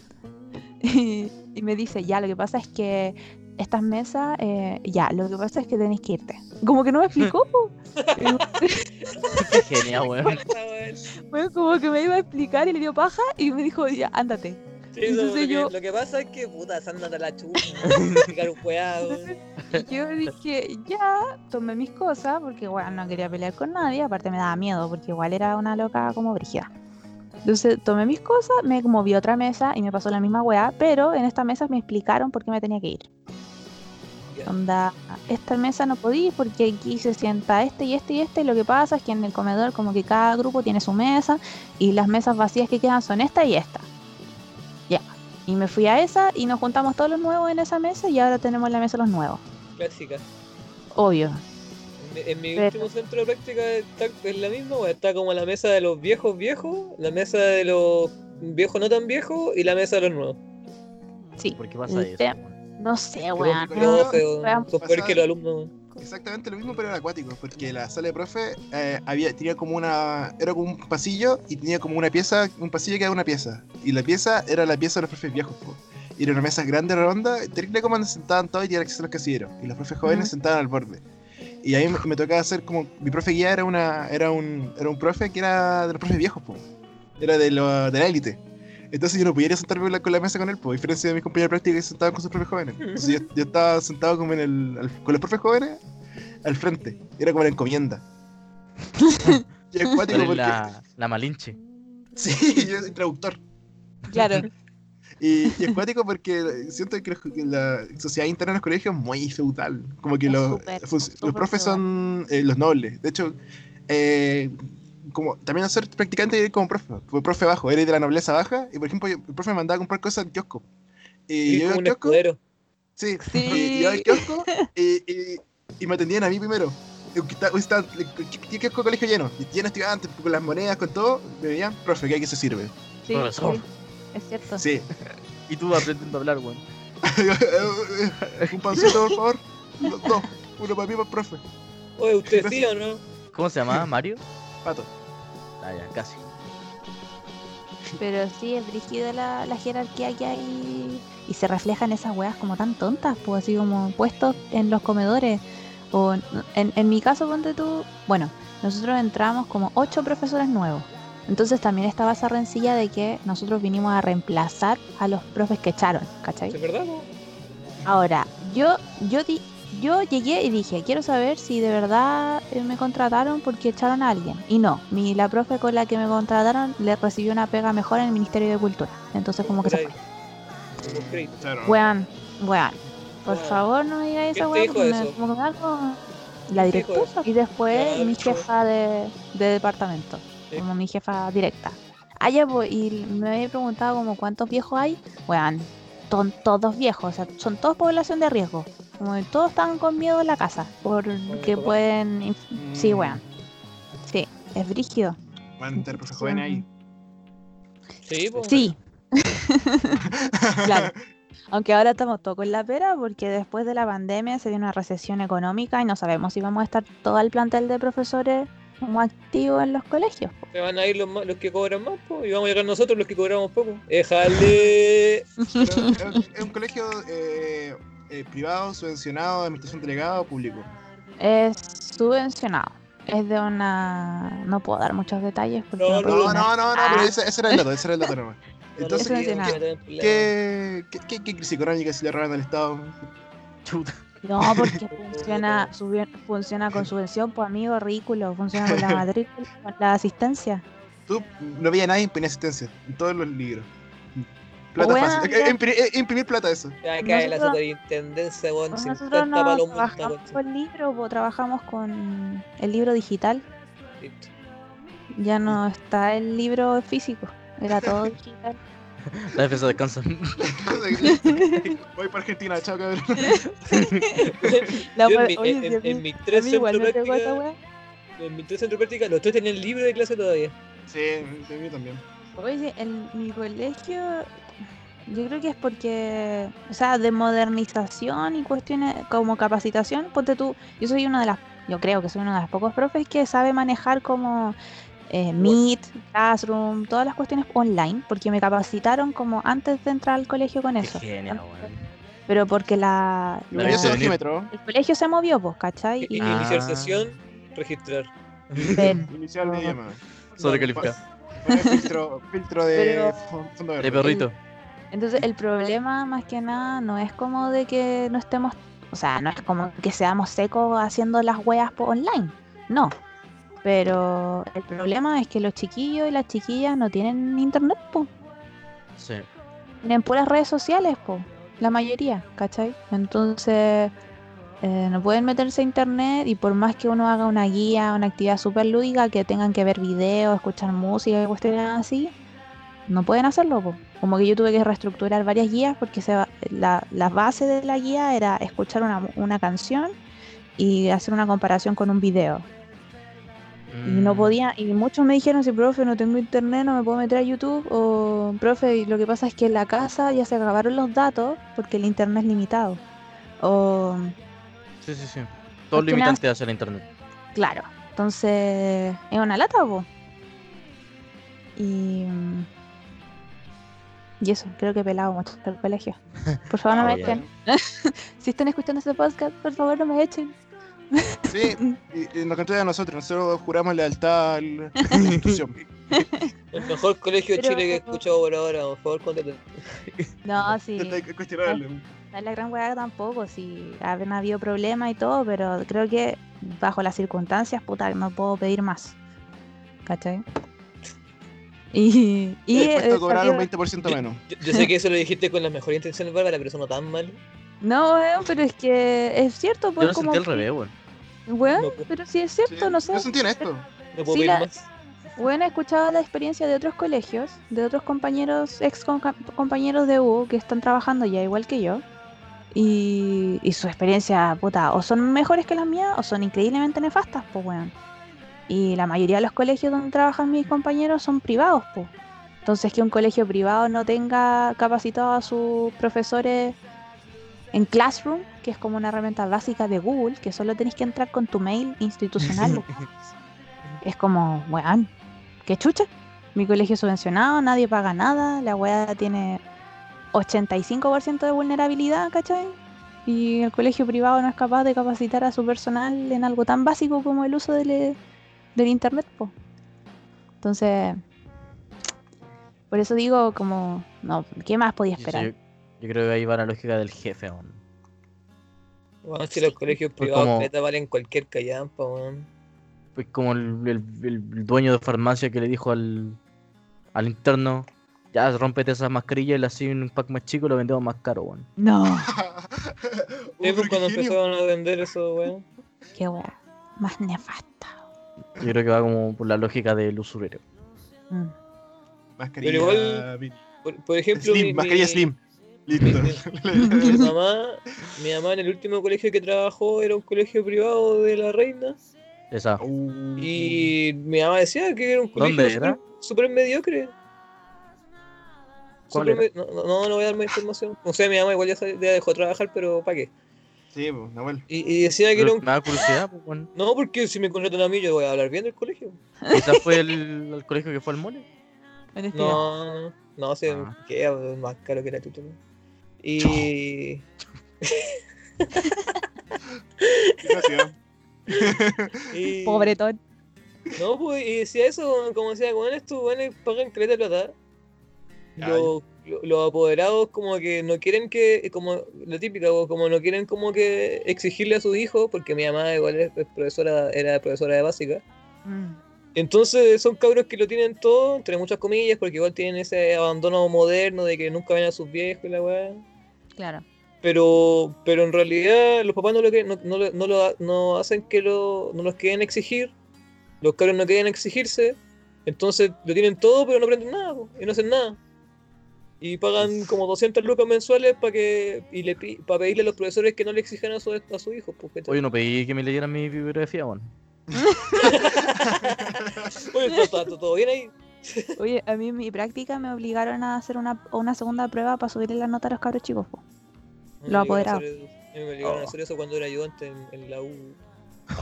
Y, y me dice, ya, lo que pasa es que estas mesas, eh, ya, lo que pasa es que tenéis que irte. Como que no me explicó, Qué genial, weón. Fue como que me iba a explicar y le dio paja y me dijo, ya, ándate. Sí, eso, lo, Entonces que, yo- lo que pasa es que, puta, sándate a la chucha. Picar un. Y yo dije, ya, tomé mis cosas, porque bueno, no quería pelear con nadie, aparte me daba miedo, porque igual era una loca como brígida. Entonces tomé mis cosas, me moví a otra mesa y me pasó la misma weá, pero en esta mesa me explicaron por qué me tenía que ir. Onda, esta mesa no podía porque aquí se sienta este y este y este, y lo que pasa es que en el comedor como que cada grupo tiene su mesa y las mesas vacías que quedan son esta y esta. Ya. Y me fui a esa y nos juntamos todos los nuevos en esa mesa y ahora tenemos la mesa de los nuevos. Clásica. Obvio. En mi, Pero- último centro de práctica está, es la misma. Está como la mesa de los viejos viejos, la mesa de los viejos no tan viejos y la mesa de los nuevos. Sí. ¿Por qué pasa eso? weón? No sé, weón. pero- no, No. Son peores que los alumnos. Exactamente lo mismo, pero era acuático, porque la sala de profe eh, había, tenía como una. Era como un pasillo y tenía como una pieza, un pasillo que era una pieza. Y la pieza era la pieza de los profes viejos, po. Y era una mesa grande, redonda, terrible como donde se sentaban todos y tenían acceso a los casilleros. Y los profes jóvenes sentaban al borde. Y ahí me, me tocaba hacer como. Mi profe guía era una. Era un. Era un profe que era de los profes viejos, po. Era de, lo, de la élite. Entonces yo no podía ir a sentarme con la, con la mesa con él, po, a diferencia de mis compañeros de práctica que se sentaban con sus profes jóvenes. Entonces yo, yo estaba sentado como en el, al- con los profes jóvenes al frente. Era como la encomienda. y acuático porque. la, la malinche. Sí, yo soy traductor. Claro. Y, y es cuático porque siento que la sociedad interna en los colegios es muy feudal. Como que Es los, los profes feudal. son eh, los nobles. De hecho, eh, como también al ser practicante como profe, como profe bajo, eres de la nobleza baja. Y por ejemplo, el profe me mandaba a comprar cosas al kiosco. Y Y yo iba al un kiosco, escudero. sí, Sí. y iba al kiosco y, y- y me atendían a mí primero. Y que está- está- ¿Qué qué kiosco colegio lleno? Lleno de estudiantes, con las monedas, con todo. Me veían, profe, ¿qué hay que se sirve? Sí, Profesor. Es cierto. Sí. Y tú aprendiendo a hablar, weón. Un pancito, por favor. Dos, dos. uno para mí, para el profe. Oye, ¿usted sí o no? ¿Cómo se llamaba? ¿Mario? Pato. Ah, ya, casi. Pero sí, es brígida la, la jerarquía que hay y se reflejan esas weas como tan tontas, pues así como puestos en los comedores. O en, en- en mi caso, ponte tú, bueno, nosotros entramos como ocho profesores nuevos. Entonces también estaba esa rencilla de que nosotros vinimos a reemplazar a los profes que echaron, ¿cachai? ¿Es verdad? Ahora, yo, yo, di- yo llegué y dije, quiero saber si de verdad eh, me contrataron porque echaron a alguien. Y no, mi, la profe con la que me contrataron le recibió una pega mejor en el Ministerio de Cultura. Entonces como que se fue. Weón, weón. Por favor no diga esa ¿Quién te weón porque me, eso? como que me da algo- La ¿Quién te dijo directora y después mi jefa de, de departamento. Sí. Como mi jefa directa. Ah, ya, pues, y me había preguntado como cuántos viejos hay. Weón, son todos viejos, o sea, son todos población de riesgo. Como que todos están con miedo en la casa, porque pueden... inf- Mm. Sí, weón. Sí, es brígido. Van a entrar profe joven ahí. Sí, pues. Sí. Claro. Aunque ahora estamos todos con la pera porque después de la pandemia se viene una recesión económica y no sabemos si vamos a estar todo el plantel de profesores como activos en los colegios. po. Se van a ir los, más- los que cobran más, po, y vamos a llegar nosotros los que cobramos poco. Déjale. Es, un colegio eh, eh, privado, subvencionado, de administración delegada o público. Es subvencionado. Es de una... No puedo dar muchos detalles porque No, No, no, no, no, Ah. pero ese, ese era el dato, ese era el dato nomás. Entonces, Eso ¿qué, es nada. qué, qué, qué- qué crisis económica se le roban al Estado? Chuta. No, porque funciona, subi- funciona con subvención, pues amigo, ridículo. Funciona con la matrícula, con la asistencia. Tú no veías nadie imprimir asistencia en todos los libros. Plata Weón, fácil. Eh, eh, impri- eh, imprimir plata, eso. Ya cae la superintendencia, weón. Pues 50 Nosotros no trabajamos con libros, pues, trabajamos con el libro digital. Listo. Ya no está el libro físico, era todo digital. La defensa descansa. Voy para Argentina, chao cabrón. La Yo wea- en, mi, oye, en, mis tres centros prácticas, en mis tres centros prácticas, los tres tenían libro de clase todavía. Sí, de mí también. Oye, en mi colegio, yo creo que es porque, o sea, de modernización y cuestiones como capacitación, ponte tú, yo soy una de las, yo creo que soy uno de los pocos profes que sabe manejar como eh, Meet, Classroom, todas las cuestiones online, porque me capacitaron como antes de entrar al colegio con Qué eso. genial. Pero porque la, La la- el colegio se movió, pues, ¿cachai? Y, Ah. Iniciar sesión, registrar. pero- Inicial de idioma. Sobrecalificado. Poner filtro, filtro de Pero- De verde. perrito. Entonces el problema más que nada no es como de que no estemos, o sea, no es como que seamos secos haciendo las weas online, no. Pero el problema es que los chiquillos y las chiquillas no tienen internet, po. Sí. Tienen puras redes sociales, po. La mayoría, ¿cachai? Entonces eh, no pueden meterse a internet y por más que uno haga una guía, una actividad súper lúdica, que tengan que ver videos, escuchar música y cuestiones así, no pueden hacerlo. po. Como que yo tuve que reestructurar varias guías porque se la, la base de la guía era escuchar una, una canción y hacer una comparación con un video. Y no Mm. podía, y muchos me dijeron, si profe, no tengo internet, no me puedo meter a YouTube, o profe, y lo que pasa es que en la casa ya se acabaron los datos porque el internet es limitado. O, Sí, sí, sí. Todo limitante hacia el internet. claro, entonces es una lata, po. Y, mm, y eso, creo que he pelado mucho el colegio. Por favor, no Ah, me echen. si están escuchando este podcast, por favor, no me echen. Sí, y, y nos contratan a nosotros. Nosotros juramos lealtad al- a la institución. El mejor colegio de Chile que he escuchado por ahora, por favor, contate. No, sí. No es la gran weá tampoco, si han habido problemas y todo, pero creo que bajo las circunstancias, puta, no puedo pedir más. ¿Cachai? Y, y eh, cobrar un 20% menos. Yo, yo sé que eso lo dijiste con las mejores intenciones, Bárbara, pero eso no tan mal. No, weón, pero es que es cierto, Yo pues lo como sentí al que- revés, weón. Weón, No, pero sí es Sí, cierto, no sé. Yo sentí en esto. No puedo Sí, pedir la- más. Bueno, he escuchado la experiencia de otros colegios, de otros compañeros, ex compa- compañeros de U que están trabajando ya igual que yo. Y, y su experiencia, puta, o son mejores que las mías o son increíblemente nefastas, pues, weón. Y la mayoría de los colegios donde trabajan mis compañeros son privados, pues. Entonces, que un colegio privado no tenga capacitado a sus profesores en Classroom, que es como una herramienta básica de Google, que solo tenés que entrar con tu mail institucional. es como, weón, qué chucha. Mi colegio es subvencionado, nadie paga nada, la weá tiene 85% de vulnerabilidad, ¿cachai? Y el colegio privado no es capaz de capacitar a su personal en algo tan básico como el uso del, del internet, po. Entonces, por eso digo como, no, ¿qué más podía esperar? Yo, creo que ahí va la lógica del jefe, weón. Weón, si los colegios Pues privados como- valen cualquier callampa, weón. Pues como el, el- el dueño de farmacia que le dijo al, al interno, ya rómpete esas mascarillas y le hacía un pack más chico y lo vendemos más caro, weón. No, Sí, Uh, pues cuando empezaron a vender eso, weón. qué weá, más nefasta. Yo creo que va como por la lógica del usurero. Mm. Mascarilla. Pero igual-. Por, por ejemplo, Slim, mi, mascarilla mi- Slim. Listo. mi mamá, mi mamá en el último colegio que trabajó era un colegio privado de la reina. Esa. Uh, Y mi mamá decía que era un colegio ¿Dónde súper- era? mediocre. ¿Cuál Súper era? me- No, no, no voy a dar más información. O sea, mi mamá igual ya, sal- ya dejó de trabajar, pero ¿para qué? Sí, pues, Nahuel. Y, y decía que era Pero un... Me da curiosidad, pues, weón. No, porque si me contratan a mí yo voy a hablar bien del colegio. Quizás fue el, el colegio que fue al mole. No, no, no, sé, Ah. que es más caro que la tuya. Y... Gracias. y- Pobretón. No, pues, y decía eso, como decía, con esto, bueno, pagan caleta de plata. Los, lo- los apoderados como que no quieren que, como la típica, o como no quieren como que exigirle a sus hijos, porque mi mamá igual es, es profesora, era profesora de básica. Mm. Entonces son cabros que lo tienen todo, entre muchas comillas, porque igual tienen ese abandono moderno de que nunca ven a sus viejos y la weá. Claro. Pero, pero en realidad los papás no lo, que- no, no, lo- no lo- no hacen que lo, no los quieren exigir, los cabros no quieren exigirse, entonces lo tienen todo pero no aprenden nada y no hacen nada. Y pagan como 200 lucas mensuales para que y le para pedirle a los profesores que no le exijan a su, a su hijo. pues, ¿cachai? Oye, no pedí que me leyeran mi bibliografía, weón. Oye, está todo bien ahí. Oye, a mí en mi práctica me obligaron a hacer una, una segunda prueba para subirle la nota a los cabros chicos. po. A mí Lo me obligaron a apoderado. hacer eso. A mí me obligaron a Oh. hacer eso cuando era ayudante en, en la U.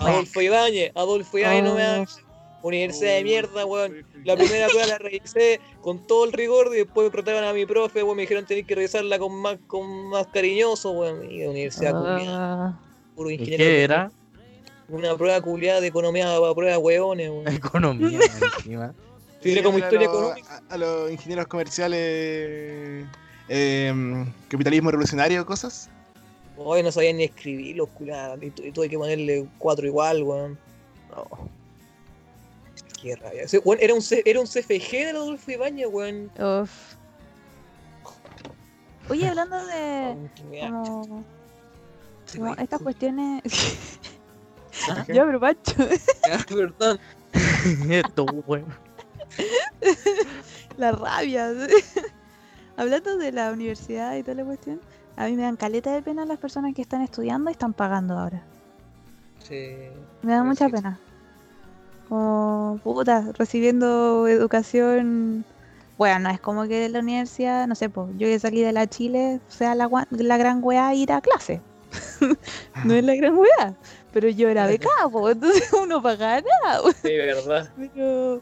Adolfo Ibáñez, Adolfo Ibáñez, no me Oh. hagas. Universidad de mierda, weón. La primera prueba la revisé con todo el rigor y después me preguntaron a mi profe, weón, me dijeron tener que revisarla con más, con más cariñoso, weón. Y la universidad culiada, Ah, puro ¿Y ingeniero. qué era? Una prueba culiada de economía para pruebas weones, weón. Economía, encima. Tiene como Era historia a económica. A, a los ingenieros comerciales. eh, capitalismo revolucionario, cosas. Hoy no sabían ni escribir los culiados. Y, tu- y tuve que ponerle cuatro igual, weón. No. Qué rabia. Ese weón era un, C- era un CFG del Adolfo Ibáñez, weón. uf. Oye, hablando de como, sí, como estas cuestiones. Ah, ya, pero Pancho. ya, Perdón. Esto, weón. la rabia. hablando de la universidad y toda la cuestión, a mí me dan caleta de pena las personas que están estudiando y están pagando ahora. Sí. Me da mucha sí. pena. Como puta, recibiendo educación. Bueno, no es como que la universidad, no sé, pues yo que salí de la Chile, sea la, la gran weá ir a clase. no es la gran weá. Pero yo era becada, pues entonces uno pagaba nada. Sí, verdad. Pero,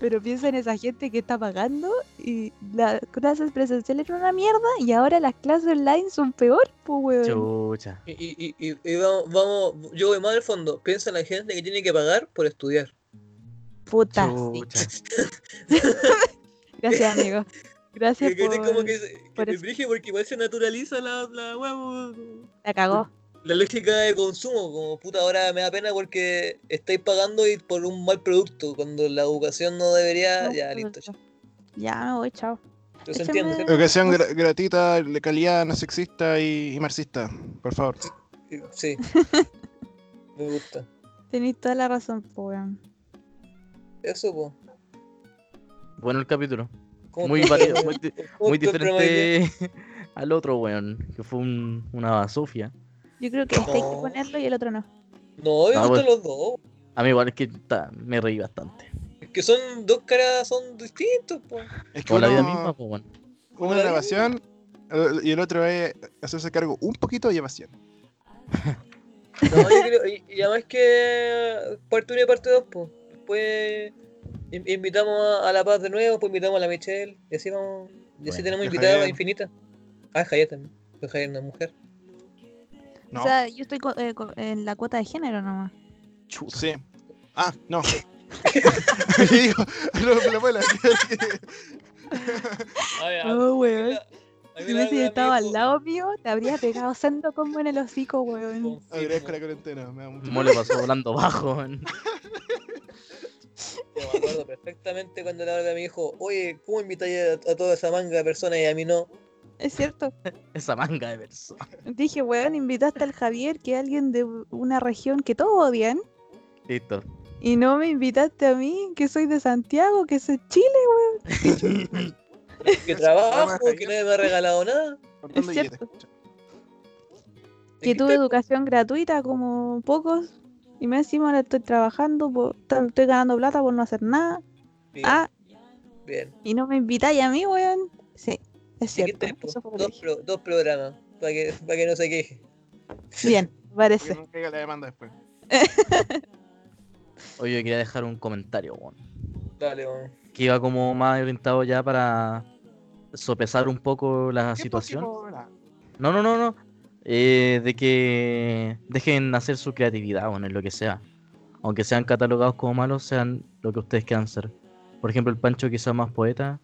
pero piensa en esa gente que está pagando y las clases presenciales eran una mierda y ahora las clases online son peor, pues weón. Chucha. Y, y, y, y vamos, vamos, yo voy más al fondo. Piensa en la gente que tiene que pagar por estudiar. Puta. sí. Gracias, amigo. Gracias Que, que por... como que, por te eso. brige porque igual se naturaliza la, la huevo. La cagó. La lógica de consumo, como puta, ahora me da pena porque estáis pagando y por un mal producto, cuando la educación no debería, No, ya pero- listo. ya. Ya me voy, chao. Pero se entiende, ¿cierto? Educación gra- gratuita, de calidad, no sexista y, y marxista, por favor. Sí. me gusta. Tenéis toda la razón, po, weón. Eso, po. Bueno el capítulo. ¿Cómo Muy variado, muy, diferente al otro, weón. Que fue un, una basofia. Yo creo que este hay que ponerlo y el otro no. No, me Ah, gustan bueno. los dos. A mí igual es que ta, me reí bastante. Es que son dos caras, son distintos, po. Es que Como la vida misma, pues weón. uno es evasión y el otro es hacerse cargo un poquito y evasión. No, yo creo, y, y además que parte 1 y parte 2, pues. Después in- invitamos a, a La Paz de nuevo, pues invitamos a la Michelle, y así vamos. Y así Bueno. tenemos Javier. infinitas. Ah, Javier también. Pues Javier no es mujer. No, O sea, yo estoy co- eh, en la cuota de género nomás. Chuta. sí. Ah, no. Digo, no, me. Oh, weón. Si hubiese estado al lado mío, te habría pegado sendo como en el hocico, weón. Agradezco la cuarentena, me da mucho ¿Cómo le pasó volando bajo, weón? Yo me acuerdo perfectamente cuando le hablaba a mi hijo, oye, ¿cómo invitáis a, a toda esa manga de personas y a mí no? Es cierto. Esa manga de personas. Dije, weón, invitaste al Javier, que es alguien de una región que todos odian. Listo. Y no me invitaste a mí, que soy de Santiago, que soy Chile. Que trabajo, que nadie me ha regalado nada. Es cierto. Que tuve educación gratuita como pocos. Y me encima ahora estoy trabajando, por- estoy ganando plata por no hacer nada. Bien, Ah, bien. y no me invitáis a mí, weón. Sí, es cierto. que dos, dije. pro- dos programas, para que, para que no se queje. Bien, Que parece. no caiga la demanda después. Oye, quería dejar un comentario, weón. Dale, weón. Que iba como más orientado ya para sopesar un poco la ¿Qué situación. No, no, no, no. Eh, de que dejen hacer su creatividad, bueno, en lo que sea. Aunque sean catalogados como malos, sean lo que ustedes quieran ser. Por ejemplo, el Pancho quizá más poeta.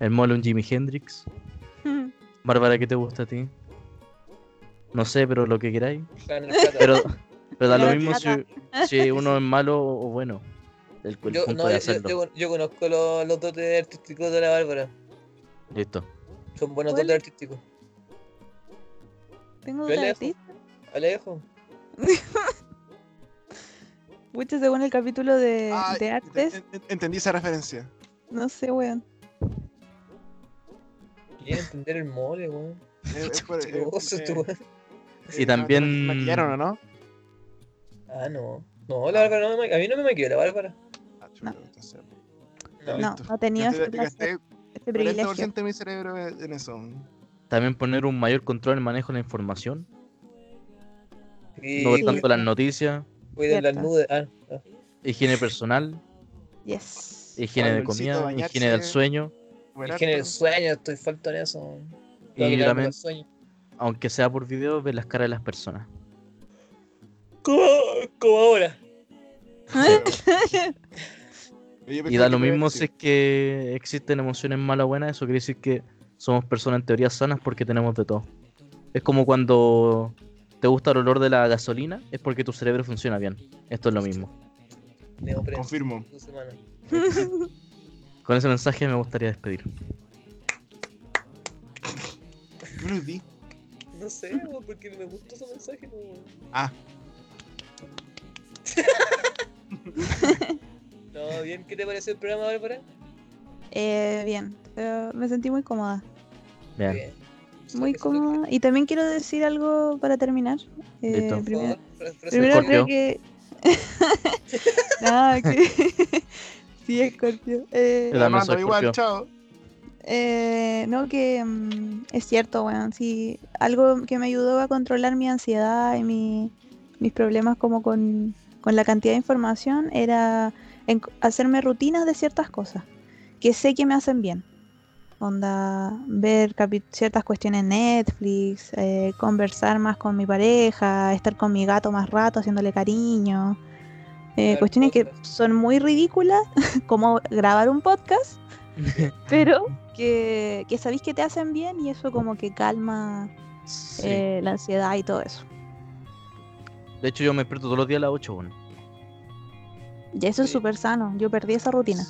El Molo un Jimi Hendrix. Bárbara, ¿qué te gusta a ti? No sé, pero lo que queráis. Pero, pero da lo mismo si, si uno es malo o bueno. El, el yo, punto no, de yo, yo- hacerlo. yo- yo conozco los, los dotes artísticos de la Bárbara. Listo. Son buenos ¿Cuál? dotes artísticos. Tengo leo. artista. Alejo. Mucho según el capítulo de, Ah, de artes. ent- ent- Entendí esa referencia. No sé, weón. Entender el mole, weón. Eh, es eh. Y también- ¿Me maquillaron o no? Ah, no. No, la Bárbara no me ma- A mí no me maquilló la Bárbara. Ah, chuta, No. entonces, No. No, no he tenido este, placer, este privilegio. 40% de mi cerebro en eso. También poner un mayor control en el manejo de la información. Y No ver tanto las noticias. cuiden las nudes. Ah, ah. Higiene personal. Yes. Higiene de comida. Higiene del sueño. Es que en el sueño estoy falto en eso. Y también, aunque sea por video, ver las caras de las personas. Como, como ahora. Y da lo mismo si es que existen emociones malas o buenas, eso quiere decir que somos personas en teoría sanas porque tenemos de todo. Es como cuando te gusta el olor de la gasolina, es porque tu cerebro funciona bien. Esto es lo mismo. Confirmo. Con ese mensaje me gustaría despedir. Yo lo di. No sé, porque me gustó ese mensaje. Ah, No, bien, ¿qué te pareció el programa, Bárbara? Eh, bien, pero me sentí muy cómoda. Bien. Bien. Muy cómoda. Y también quiero decir algo para terminar. Eh, primero, creo que. Nada, que. Sí, Scorpio. Eh, Armando, soy igual, chao. Eh, no, que mm, es cierto, weón. Sí, algo que me ayudó a controlar mi ansiedad y mi- mis problemas como con, con la cantidad de información era en- hacerme rutinas de ciertas cosas que sé que me hacen bien. Onda, ver ciertas cuestiones en Netflix, eh, conversar más con mi pareja, estar con mi gato más rato haciéndole cariño. Eh, cuestiones que podcast. son muy ridículas, como grabar un podcast, pero que, que sabéis que te hacen bien y eso como que calma Sí. eh, la ansiedad y todo eso. De hecho, yo me despierto todos los días a las 8, weón. Y eso es Sí. súper sano. Yo perdí esa rutina.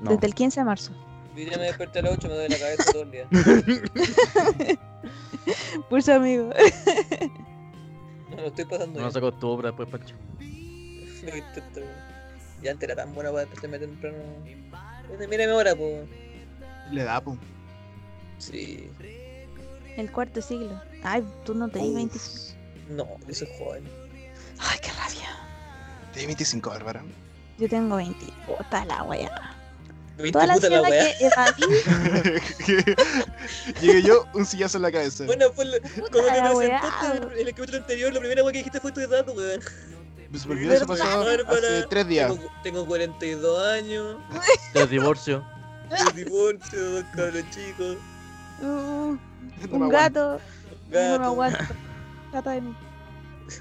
No. Desde el 15 de marzo. Hoy día me desperté a las 8 me doy la cabeza todo el día. Pulso amigo. No lo estoy pasando No bien. se acostumbra después, Pancho. Ya antes era tan buena para despertarme temprano. Mira, Mírame ahora, pues. Le da, pum. Sí. El cuarto siglo. Ay, tú no tenés 25. No, eso es joven. Ay, qué rabia. Tiene 25, Bárbara. Yo tengo 20. Puta la wea. ¿Viste Toda la puta la que evadí. Llegué yo, un sillazo en la cabeza. Bueno, weá. presentaste en el capítulo anterior, la primera weá que dijiste fue tu edad, weón. Me se me olvidó, eso ¿verdad, pasó hace tres días. Tengo, tengo 42 años, El divorcio. el divorcio, dos cabros chicos, Uh, un aguanto. gato. No me gato. aguanto. Gato de mí.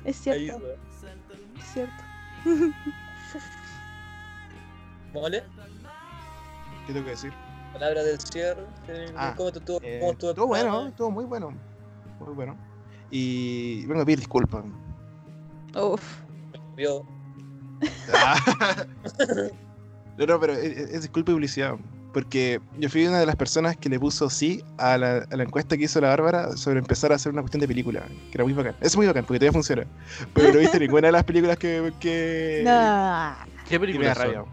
Es cierto, es cierto. ¿Mole? ¿Qué tengo que decir? Palabra del cierre. Ah, ¿Cómo te estuvo? Eh, ¿Cómo estuvo? estuvo bueno, estuvo muy bueno. Muy bueno. Y vengo a pedir disculpas. Uf. Vio. Ah. no, no, pero es, es disculpa y publicidad. Porque yo fui una de las personas que le puso sí a la, a la encuesta que hizo la Bárbara sobre empezar a hacer una cuestión de película. Que era muy bacán. Es muy bacán porque todavía funciona. Pero no viste ninguna de las películas que. que No. ¿Qué película rabia.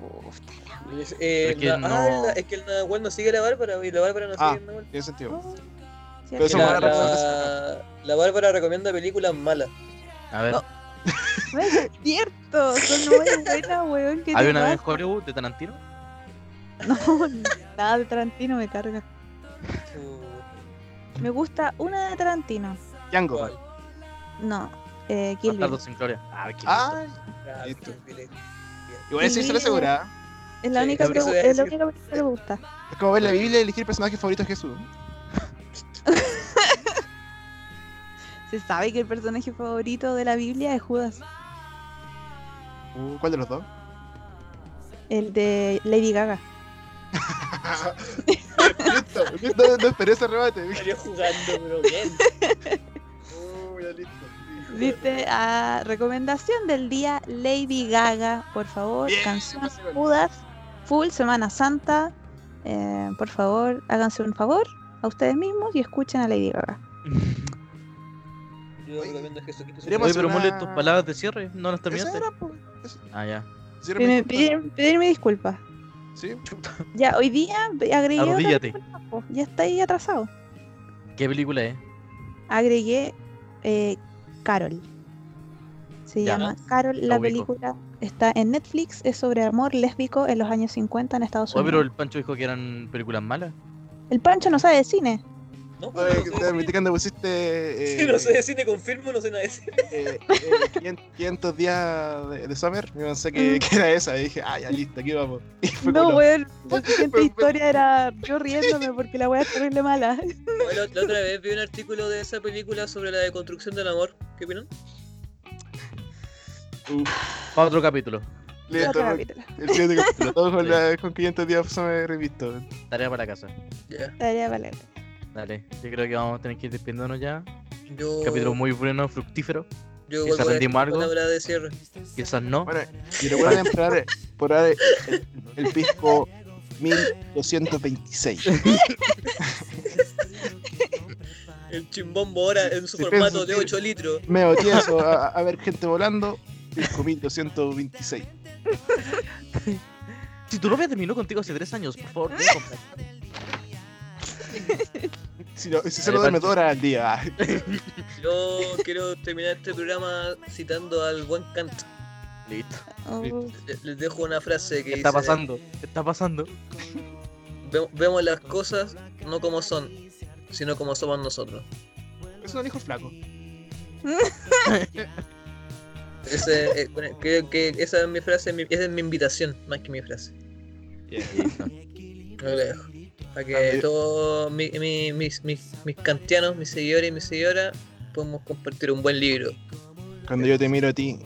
Uf, Es, eh, es que no- ah, la- es que el Nahuel no sigue a la Bárbara y la Bárbara no Ah. sigue al Nahuel. Tiene sentido. oh, Pero La, la, la Bárbara recomienda películas malas. A ver, No. No es cierto. Son muy buenas, weón. ¿Qué ¿hay te una pasa? Hollywood de Tarantino? No, nada de Tarantino me carga. Me gusta una de Tarantino. Django. ¿cuál? No, eh, Kill Bill. Sin gloria. Ah, qué Ah, Ah, Listo. Kill igual eso se lo asegura. Es la única eso que es la única que me gusta. Es como ver la Biblia y elegir el personaje favorito de Jesús. Se sabe que el personaje favorito de la Biblia es Judas, ¿Cuál de los dos? el de Lady Gaga. listo, listo, no, no esperé ese remate. Estaría jugando, pero bien. Uh, ya listo. Viste, a recomendación del día, Lady Gaga, por favor, Bien, canción pasión. Judas, full Semana Santa. eh, por favor, háganse un favor a ustedes mismos y escuchen a Lady Gaga. Yo recomiendo a Jesucristo. Deberíamos Oye, pero una- mole, tus palabras de cierre, ¿no las Eso terminaste? era. Eso- Ah, ya. eso era mi Pedir, culpa. pedir- pedirme disculpas. Sí. Ya, hoy día agregué otra Arrodíllate. ya está ahí atrasado. ¿Qué película es? Agregué eh, Carol. Se Ya. llama Carol, La película está en Netflix, es sobre amor lésbico en los años 50 en Estados Oye, Unidos. pero el Pancho dijo que eran películas malas. El Pancho no sabe de cine. No, Oye, que no te sé de admití cine. cuando pusiste. Sí, Eh, no sé de cine, confirmo, no sé nada de cine. eh, eh, 500, 500 días de, de Summer. Me pensé que, Mm. que era esa. Y dije, ah, ya listo, aquí vamos. Y fue No, weón. La siguiente historia era yo riéndome porque la weá es terrible mala. Bueno, la otra vez vi un artículo de esa película sobre la deconstrucción del amor. ¿Qué opinan? Uf, Para otro capítulo. listo, Otro capítulo. El siguiente capítulo. Todo con, Sí. la, con 500 días de Summer revisto. Tarea para casa. Tarea para leer. Dale. Yo creo que vamos a tener que ir despidiéndonos ya. Yo. Capítulo muy bueno, fructífero. Yo quizá vuelvo a decir aprendimos algo. de cierre. Quizás no. Bueno, y recuerden probar, probar el, el pisco 1226. El chimbombo ahora en su Sí, formato de que- 8 litros. Me metí eso a, a ver gente volando. Pisco 1226. Si tu novia terminó contigo hace tres años, por favor, comprar. Si, no, si solo duerme dos horas al día. Yo quiero terminar este programa citando al buen Kant. Listo. Oh, Le- Les dejo una frase que ¿Qué está dice, pasando? ¿Qué está pasando? "Ve- Vemos las cosas no como son, sino como somos nosotros. Eso no dijo flaco. Ese, eh, bueno, creo que esa es mi frase, mi- esa es mi invitación, más que mi frase. Listo. Lo dejo. Para que Dale. todos mi- mi- mis, mis, mis kantianos, mis seguidores y mis seguidoras podamos compartir un buen libro. Cuando yo te miro a ti,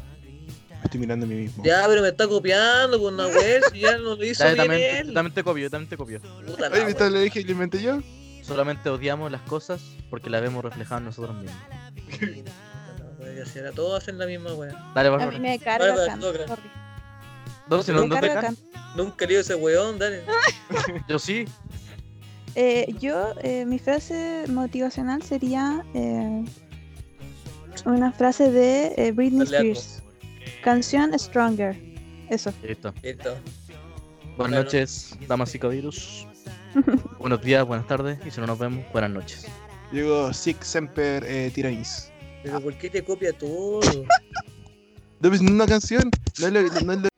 me estoy mirando a mí mismo. Ya, pero me está copiando con una web, si ya no lo hizo bien también, yo también te copio, yo también te copio. Puta Oye. ¿viste? Le dije y lo inventé yo. Solamente odiamos las cosas porque las vemos reflejadas en nosotros mismos. Desgraciada. Todos hacen la misma wea. Dale, A mí me carga Kant. No, si no, no te. Nunca leo ese weón, dale. Yo sí. Eh, yo, eh, mi frase motivacional sería eh, una frase de eh, Britney. Spears. Canción Stronger. Eso. Listo. Listo. Buenas Bueno. noches, damas y caballeros. Buenos días, buenas tardes. Y si no nos vemos, buenas noches. Llegó Sic Semper eh. Pero ¿por qué te copia todo? No, pues, una canción. No es lo, no es lo-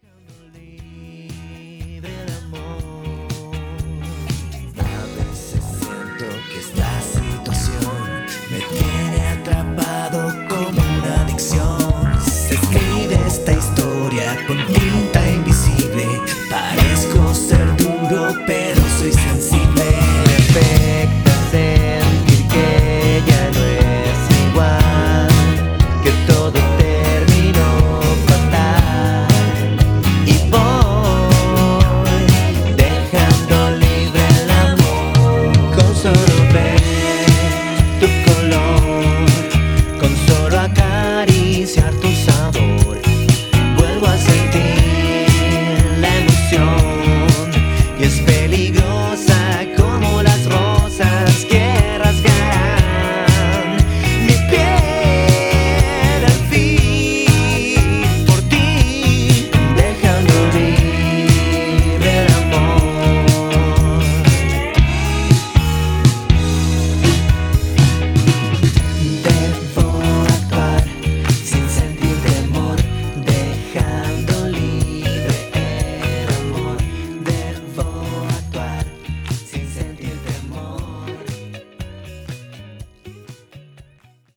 con tinta invisible. Parezco ser duro, pero.